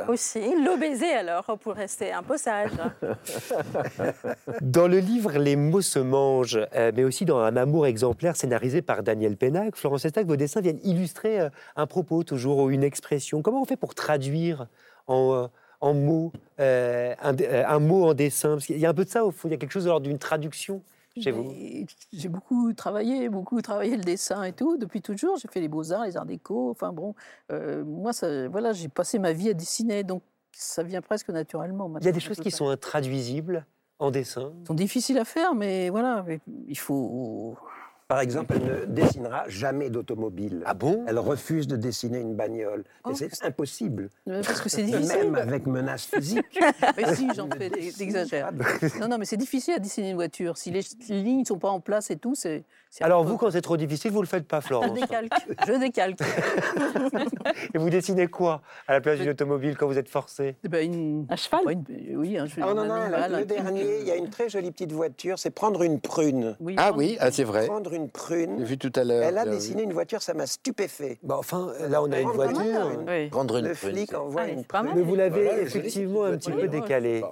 Aussi. Le baiser, alors, pour rester un peu sage.
Dans le livre Les mots se mangent, euh, mais aussi dans Un amour exemplaire scénarisé par Daniel Pénac, Florence Estac, vos dessins viennent illustrer un propos toujours ou une expression. Comment on fait pour traduire en, euh, en mots euh, un, euh, un mot en dessin? Parce qu'il y a un peu de ça au fond, il y a quelque chose de l'ordre d'une traduction chez vous.
Mais J'ai beaucoup travaillé, beaucoup travaillé le dessin et tout, depuis toujours. J'ai fait les beaux-arts, les arts déco. Enfin bon, euh, moi, ça, voilà, j'ai passé ma vie à dessiner, donc ça vient presque naturellement.
Il y a des choses qui sont intraduisibles en dessin.
Ils sont difficiles à faire, mais voilà, mais il faut.
Par exemple, elle ne dessinera jamais d'automobile.
Ah bon?
Elle refuse de dessiner une bagnole.
Oh.
Et c'est impossible.
Parce que c'est
Même
difficile.
avec menace physique.
Mais si, j'en fais, t'exagères. Non, non, mais c'est difficile à dessiner une voiture. Si les, les lignes ne sont pas en place et tout, c'est.
Alors vous, quand c'est trop difficile, vous le faites pas,
Je
Florence.
décalque. Je décalque.
Et vous dessinez quoi à la place d'une automobile quand vous êtes forcé?
Eh ben, une-
Un cheval?
pas une- Oui, un,
Ah non, non,
un
le- le dernier, il y a une très jolie petite voiture, c'est prendre une prune.
Oui,
Ah
non,
oui, ah, c'est vrai.
Prendre une
J'ai
prune.
vu tout à l'heure.
Elle a
j'ai vu.
dessiné une voiture, ça m'a stupéfait.
Bah, Enfin, là, on a une
Oh,
voiture.
Oui.
Prendre une
Le
prune,
flic
c'est-
envoie
Allez,
une prune.
Mais vous l'avez effectivement un petit peu décalé.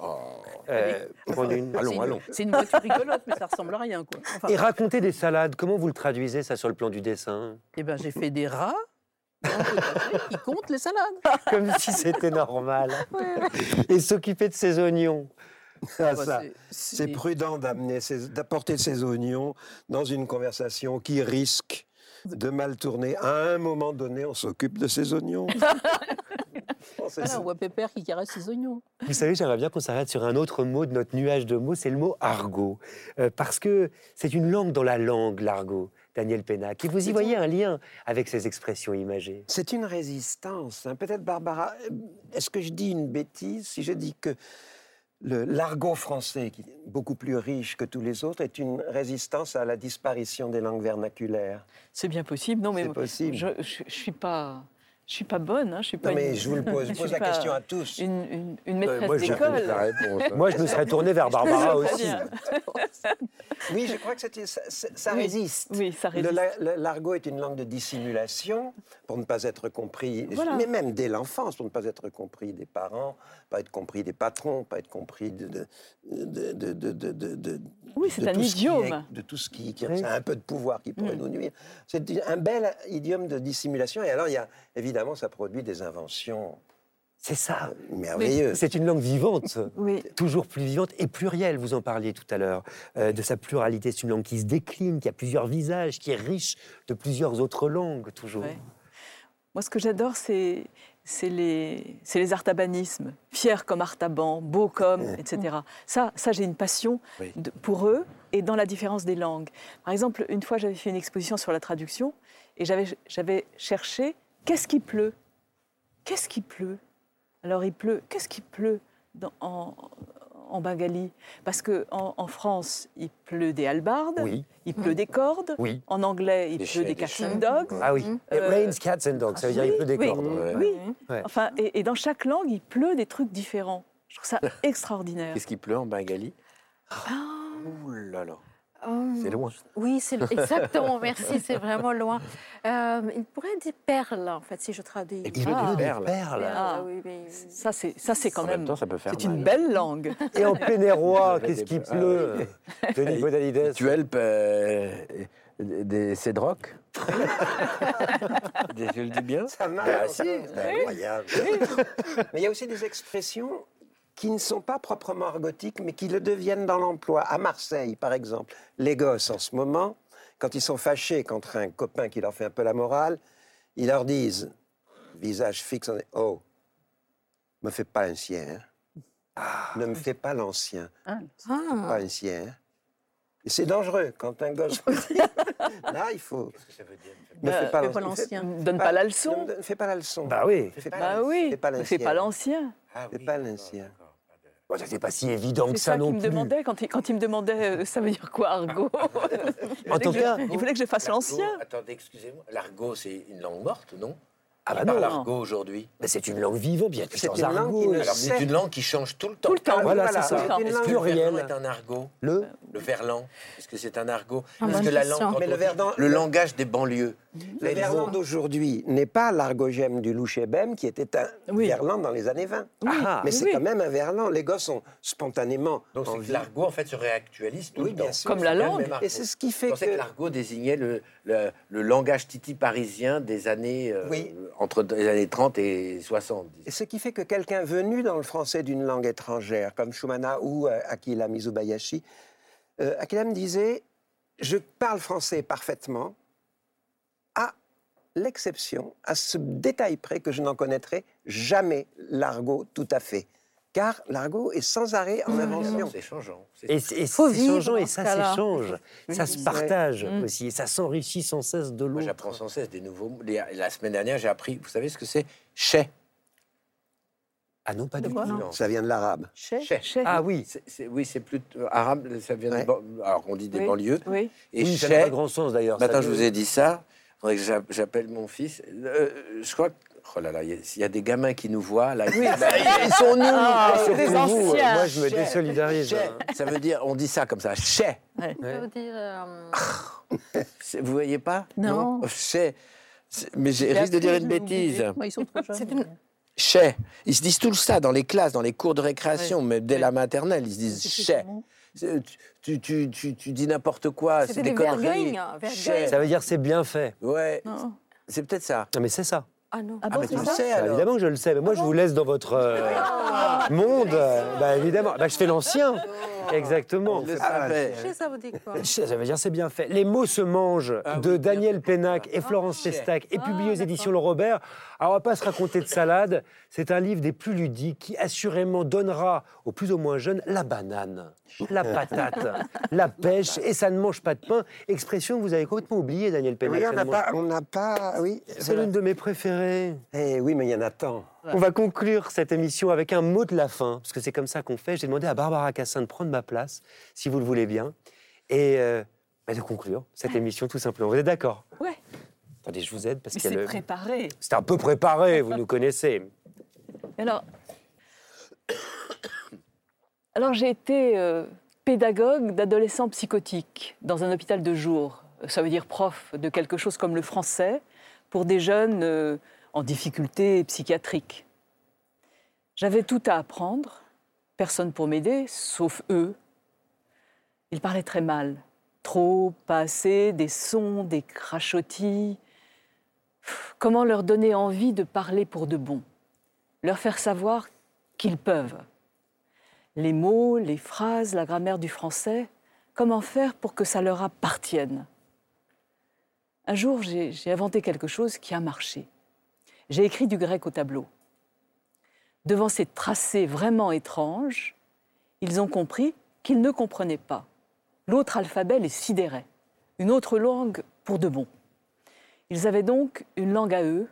Oh.
Euh, prendre une-
c'est
Allons,
une-
allons.
C'est une voiture rigolote, mais ça ressemble à rien, quoi. Enfin,
Et raconter des salades, comment vous le traduisez ça sur le plan du dessin
eh ben, j'ai fait des rats qui comptent les salades.
Comme si c'était normal. Et s'occuper de ses oignons.
Ah,
Bah,
ça.
c'est-
prudent d'apporter ses oignons dans une conversation qui risque de mal tourner. À un moment donné, on s'occupe de ses oignons. Oh, c'est
Voilà, on voit Pépère qui caresse ses oignons.
Vous savez, j'aimerais bien qu'on s'arrête sur un autre mot de notre nuage de mots, c'est le mot argot. Euh, parce que c'est une langue dans la langue, l'argot, Daniel Pénac. Et vous y voyez un lien avec ces expressions imagées?
C'est une résistance. hein. Peut-être, Barbara, euh, est-ce que je dis une bêtise si je dis que le- l'argot français, qui est beaucoup plus riche que tous les autres, est une résistance à la disparition des langues vernaculaires?
C'est bien possible. Non, mais
C'est possible.
je ne suis pas. Je suis pas bonne, hein, je suis pas
Non, mais
une-
je vous le pose, je pose la question à tous.
une, une- une maîtresse
moi, je-
d'école.
La réponse.
Moi, je me serais tourné vers Barbara aussi.
Oui, je crois que c'était- ça, ça- ça
Oui.
résiste.
Oui, ça résiste.
L'argot est une langue de dissimulation pour ne pas être compris,
Voilà.
mais même dès l'enfance, pour ne pas être compris des parents, pas être compris des patrons, pas être compris de. de, de, de, de- de- de- de-
Oui, c'est
de
un
tout ce qui
idiome.
est- de tout ce qui, qui
Oui.
a un peu de pouvoir qui pourrait
Mm.
nous nuire. C'est un bel idiome de dissimulation. Et alors, il y a, évidemment, ça produit des inventions
C'est ça.
merveilleuses.
C'est une langue vivante.
Oui.
toujours plus vivante et plurielle, vous en parliez tout à l'heure, euh, de sa pluralité. C'est une langue qui se décline, qui a plusieurs visages, qui est riche de plusieurs autres langues, toujours.
Moi, ce que j'adore, c'est c'est les, les artabanismes. Fier comme Artaban, beau comme, etc. Ça, ça j'ai une passion
Oui.
de- pour eux et dans la différence des langues. Par exemple, une fois, j'avais fait une exposition sur la traduction et j'avais j'avais cherché qu'est-ce qui pleut? Qu'est-ce qui pleut? Alors, il pleut. Qu'est-ce qui pleut dans- en, en bengali. Parce qu'en en, en France, il pleut des halbardes,
Oui,
il pleut des cordes.
oui.
En anglais, il
Des
pleut
chiens,
des
des
cats and dogs.
Ah oui. It
Euh,
rains cats and dogs, ça veut dire il pleut des
oui,
cordes.
Ouais.
Oui.
Ouais.
Enfin, et, et dans chaque langue, il pleut des trucs différents. Je trouve ça extraordinaire.
Qu'est-ce qui pleut en Bengali?
Ah.
Ouh là là.
Oh,
C'est loin.
Oui, c'est exactement, merci, c'est vraiment loin. Euh, il pourrait dire perles, en fait, si je traduis.
Et
Il
Ah.
perles.
perles.
Ah.
oui, oui.
Ça, c'est ça, c'est quand
En
même.
même temps, ça peut faire
C'est
mal.
une belle langue.
Et en pénérois, qu'est-ce qui
Ah
pleut Denis Podalides.
Tu helpes euh, des cédrocs Je le dis bien
Ça marche.
Ah, si.
C'est incroyable. mais il y a aussi des expressions qui ne sont pas proprement argotiques, mais qui le deviennent dans l'emploi. À Marseille, par exemple, les gosses, en ce moment, quand ils sont fâchés contre un copain qui leur fait un peu la morale, ils leur disent, visage fixe, oh, me fais pas l'ancien. hein. Ne me fais pas l'ancien.
Ah,
Ah.
Pas l'ancien. hein. Et c'est dangereux quand un gosse là, il faut. Ne
Bah,
fais pas
fais pas
l'ancien.
Donne pas la leçon.
Ne me fais pas la leçon.
Bah oui.
Fais pas
Bah
la-
oui.
Fais pas
Ne
l'ancien.
fais pas l'ancien.
Fais pas l'ancien.
Bon, ça, c'est pas si évident que
ça
ça non
qu'il me
plus.
demandait quand il, quand il me demandait euh, ça veut dire quoi argot.
En tout cas,
il voulait que je fasse l'ancien.
Attendez, excusez-moi. L'argot, c'est une langue morte, non?
Ah bah non.
l'argot aujourd'hui
mais c'est une langue vivante, bien
C'est une langue qui
argots.
ne-
Alors, c'est une langue qui change tout le temps.
Tout le temps.
Voilà,
Voilà,
c'est ça.
Est-ce que le verlan
pluriel.
est un argot?
Le
Le verlan? Est-ce que c'est un argot?
Ah,
Parce
bonne
que la langue,
Mais le
le langage des banlieues?
Le verlan d'aujourd'hui n'est pas l'argogème du louchébem qui était un
Oui.
verlan dans les années 20.
Ah,
Mais
oui,
c'est
oui.
quand même un verlan. Les gosses ont spontanément
Donc l'argot, en fait, se réactualise tout
Oui,
le temps.
bien sûr.
Comme la langue.
Et c'est ce qui fait
que,
que.
l'argot désignait le, le, le langage titi parisien des années euh,
Oui.
entre les années 30 et 60. disons.
Et ce qui fait que quelqu'un venu dans le français d'une langue étrangère, comme Shumana ou euh, Akila Mizubayashi, euh, Akila me disait Je parle français parfaitement, l'exception, à ce détail près que je n'en connaîtrai jamais l'argot tout à fait. Car l'argot est sans arrêt en invention.
C'est changeant.
Et c'est et
Faut
c'est
vivre
changeant et
dans ce
ça s'échange, ça se partage aussi, et ça s'enrichit sans cesse de
Moi,
l'autre.
j'apprends sans cesse des nouveaux mots. La semaine dernière, j'ai appris, vous savez ce que c'est? Chais.
Ah non, pas
De
du
quoi?
tout.
Non.
Ça vient de l'arabe.
Ah oui,
C'est- oui, c'est plus euh, arabe, ça vient
Ouais.
alors qu'on dit des
Oui.
banlieues.
Oui.
Et
oui ça n'a pas grand sens d'ailleurs.
Maintenant, je vous ai dit ça. Faudrait que j'a- j'appelle mon fils. Euh, je crois que. Oh là là, il y, a- il y a des gamins qui nous voient. Là, ils, ils sont nuls.
Ah,
Surtout
des
vous,
anciens.
moi je me désolidarise. Hein.
Ça veut dire, on dit ça comme ça, chais.
Ouais.
Ça veut dire. euh,
C'est- Vous voyez pas?
Non.
Oh, Chais. C'est- Mais j'ai risque de dire une bêtise.
Moi, ils sont trop jeunes.
Chais. Ils se disent tout ça dans les classes, dans les cours de récréation, mais dès
Ouais.
la maternelle, ils se disent chais. Tu, tu, tu, tu dis n'importe quoi, c'est des
des
conneries.
hein.
Ça veut dire c'est bien fait.
Ouais, c'est peut-être ça.
Non mais c'est ça.
Ah non.
Ah
Ah,
bon,
mais tu le sais
Bah,
alors.
évidemment que je le sais, mais moi je vous laisse dans votre euh, monde. euh, Bah évidemment, bah, je fais l'ancien. Exactement.
Ah,
savait.
Chais, ça veut dire quoi
Ça veut dire c'est bien fait. Les mots se mangent
Ah
de
oui,
Daniel. Pénac et
Ah,
Florence
chais.
Festac et
Ah,
publié aux éditions Le Robert. Alors on va pas se raconter de salade. C'est un livre des plus ludiques qui assurément donnera aux plus ou moins jeunes la banane, la patate, la pêche et ça ne mange pas de pain. Expression que vous avez complètement oubliée, Daniel Pénac.
Oui, on n'a pas, on n'a pas, oui.
C'est l'une de mes préférées.
Eh oui, mais il y en a tant.
On va conclure cette émission avec un mot de la fin, parce que c'est comme ça qu'on fait. J'ai demandé à Barbara Cassin de prendre ma place, si vous le voulez bien, et euh, bah, de conclure cette émission tout simplement. Vous êtes d'accord?
Ouais.
Attendez, je vous aide parce a
c'est
le-
préparé.
c'est un peu préparé, vous nous connaissez.
Alors, alors j'ai été euh, pédagogue d'adolescents psychotiques dans un hôpital de jour. Ça veut dire prof de quelque chose comme le français pour des jeunes euh, en difficulté psychiatrique. J'avais tout à apprendre, personne pour m'aider, sauf eux. Ils parlaient très mal, trop, pas assez, des sons, des crachotis. Comment leur donner envie de parler pour de bon? Leur faire savoir qu'ils peuvent. Les mots, les phrases, la grammaire du français, comment faire pour que ça leur appartienne? Un jour, j'ai inventé quelque chose qui a marché. J'ai écrit du grec au tableau. Devant ces tracés vraiment étranges, ils ont compris qu'ils ne comprenaient pas. L'autre alphabet les sidérait, une autre langue pour de bon. Ils avaient donc une langue à eux,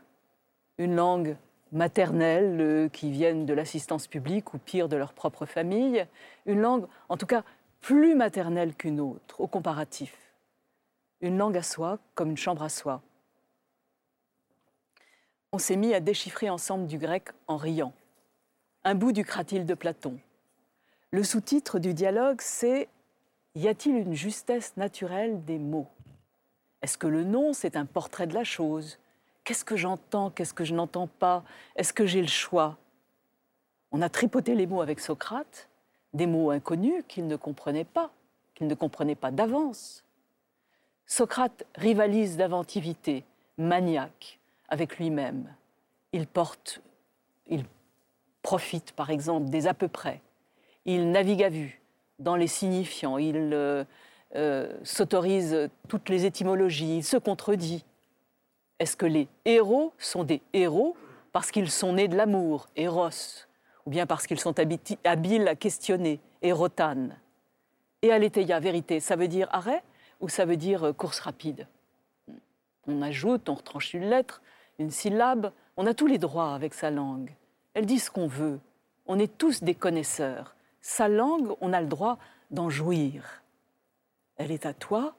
une langue maternelles euh, qui viennent de l'assistance publique ou pire de leur propre famille, une langue en tout cas plus maternelle qu'une autre, au comparatif. Une langue à soi comme une chambre à soi. On s'est mis à déchiffrer ensemble du grec en riant. Un bout du cratyle de Platon. Le sous-titre du dialogue, c'est Y a-t-il une justesse naturelle des mots? Est-ce que le nom, c'est un portrait de la chose? Qu'est-ce que j'entends Qu'est-ce que je n'entends pas? Est-ce que j'ai le choix? On a tripoté les mots avec Socrate, des mots inconnus qu'il ne comprenait pas, qu'il ne comprenait pas d'avance. Socrate rivalise d'inventivité, maniaque, avec lui-même. Il porte, il profite par exemple des à peu près. Il navigue à vue dans les signifiants, il euh, euh, s'autorise toutes les étymologies, il se contredit. Est-ce que les héros sont des héros parce qu'ils sont nés de l'amour, héros, ou bien parce qu'ils sont habiles à questionner, érotane Et aletheia, vérité, ça veut dire arrêt ou ça veut dire euh, course rapide? On ajoute, on retranche une lettre, une syllabe, on a tous les droits avec sa langue. Elle dit ce qu'on veut. On est tous des connaisseurs. Sa langue, on a le droit d'en jouir. Elle est à toi,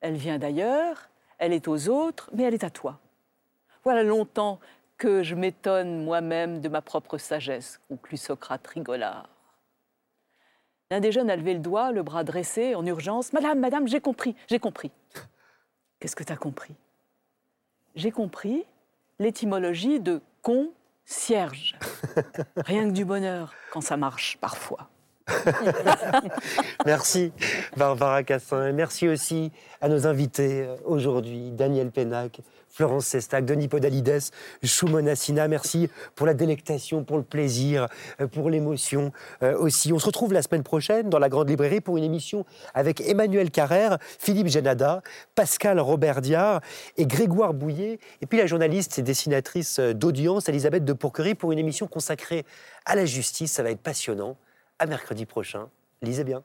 elle vient d'ailleurs, elle est aux autres, mais elle est à toi. Voilà longtemps que je m'étonne moi-même de ma propre sagesse, conclut Socrate rigolard. L'un des jeunes a levé le doigt, le bras dressé, en urgence. Madame, madame, j'ai compris, j'ai compris. Qu'est-ce que tu as compris? J'ai compris l'étymologie de concierge. Rien que du bonheur quand ça marche parfois.
merci Barbara Cassin et merci aussi à nos invités euh, aujourd'hui, Daniel Pénac, Florence Sestac, Denis Podalides, Choumona Sina. Merci pour la délectation, pour le plaisir, euh, pour l'émotion euh, aussi. On se retrouve la semaine prochaine dans la Grande Librairie pour une émission avec Emmanuel Carrère, Philippe Genada, Pascal Robert Diard et Grégoire Bouillet. Et puis la journaliste et dessinatrice d'audience, Elisabeth de Pourquerie, pour une émission consacrée à la justice. Ça va être passionnant. À mercredi prochain. Lisez bien.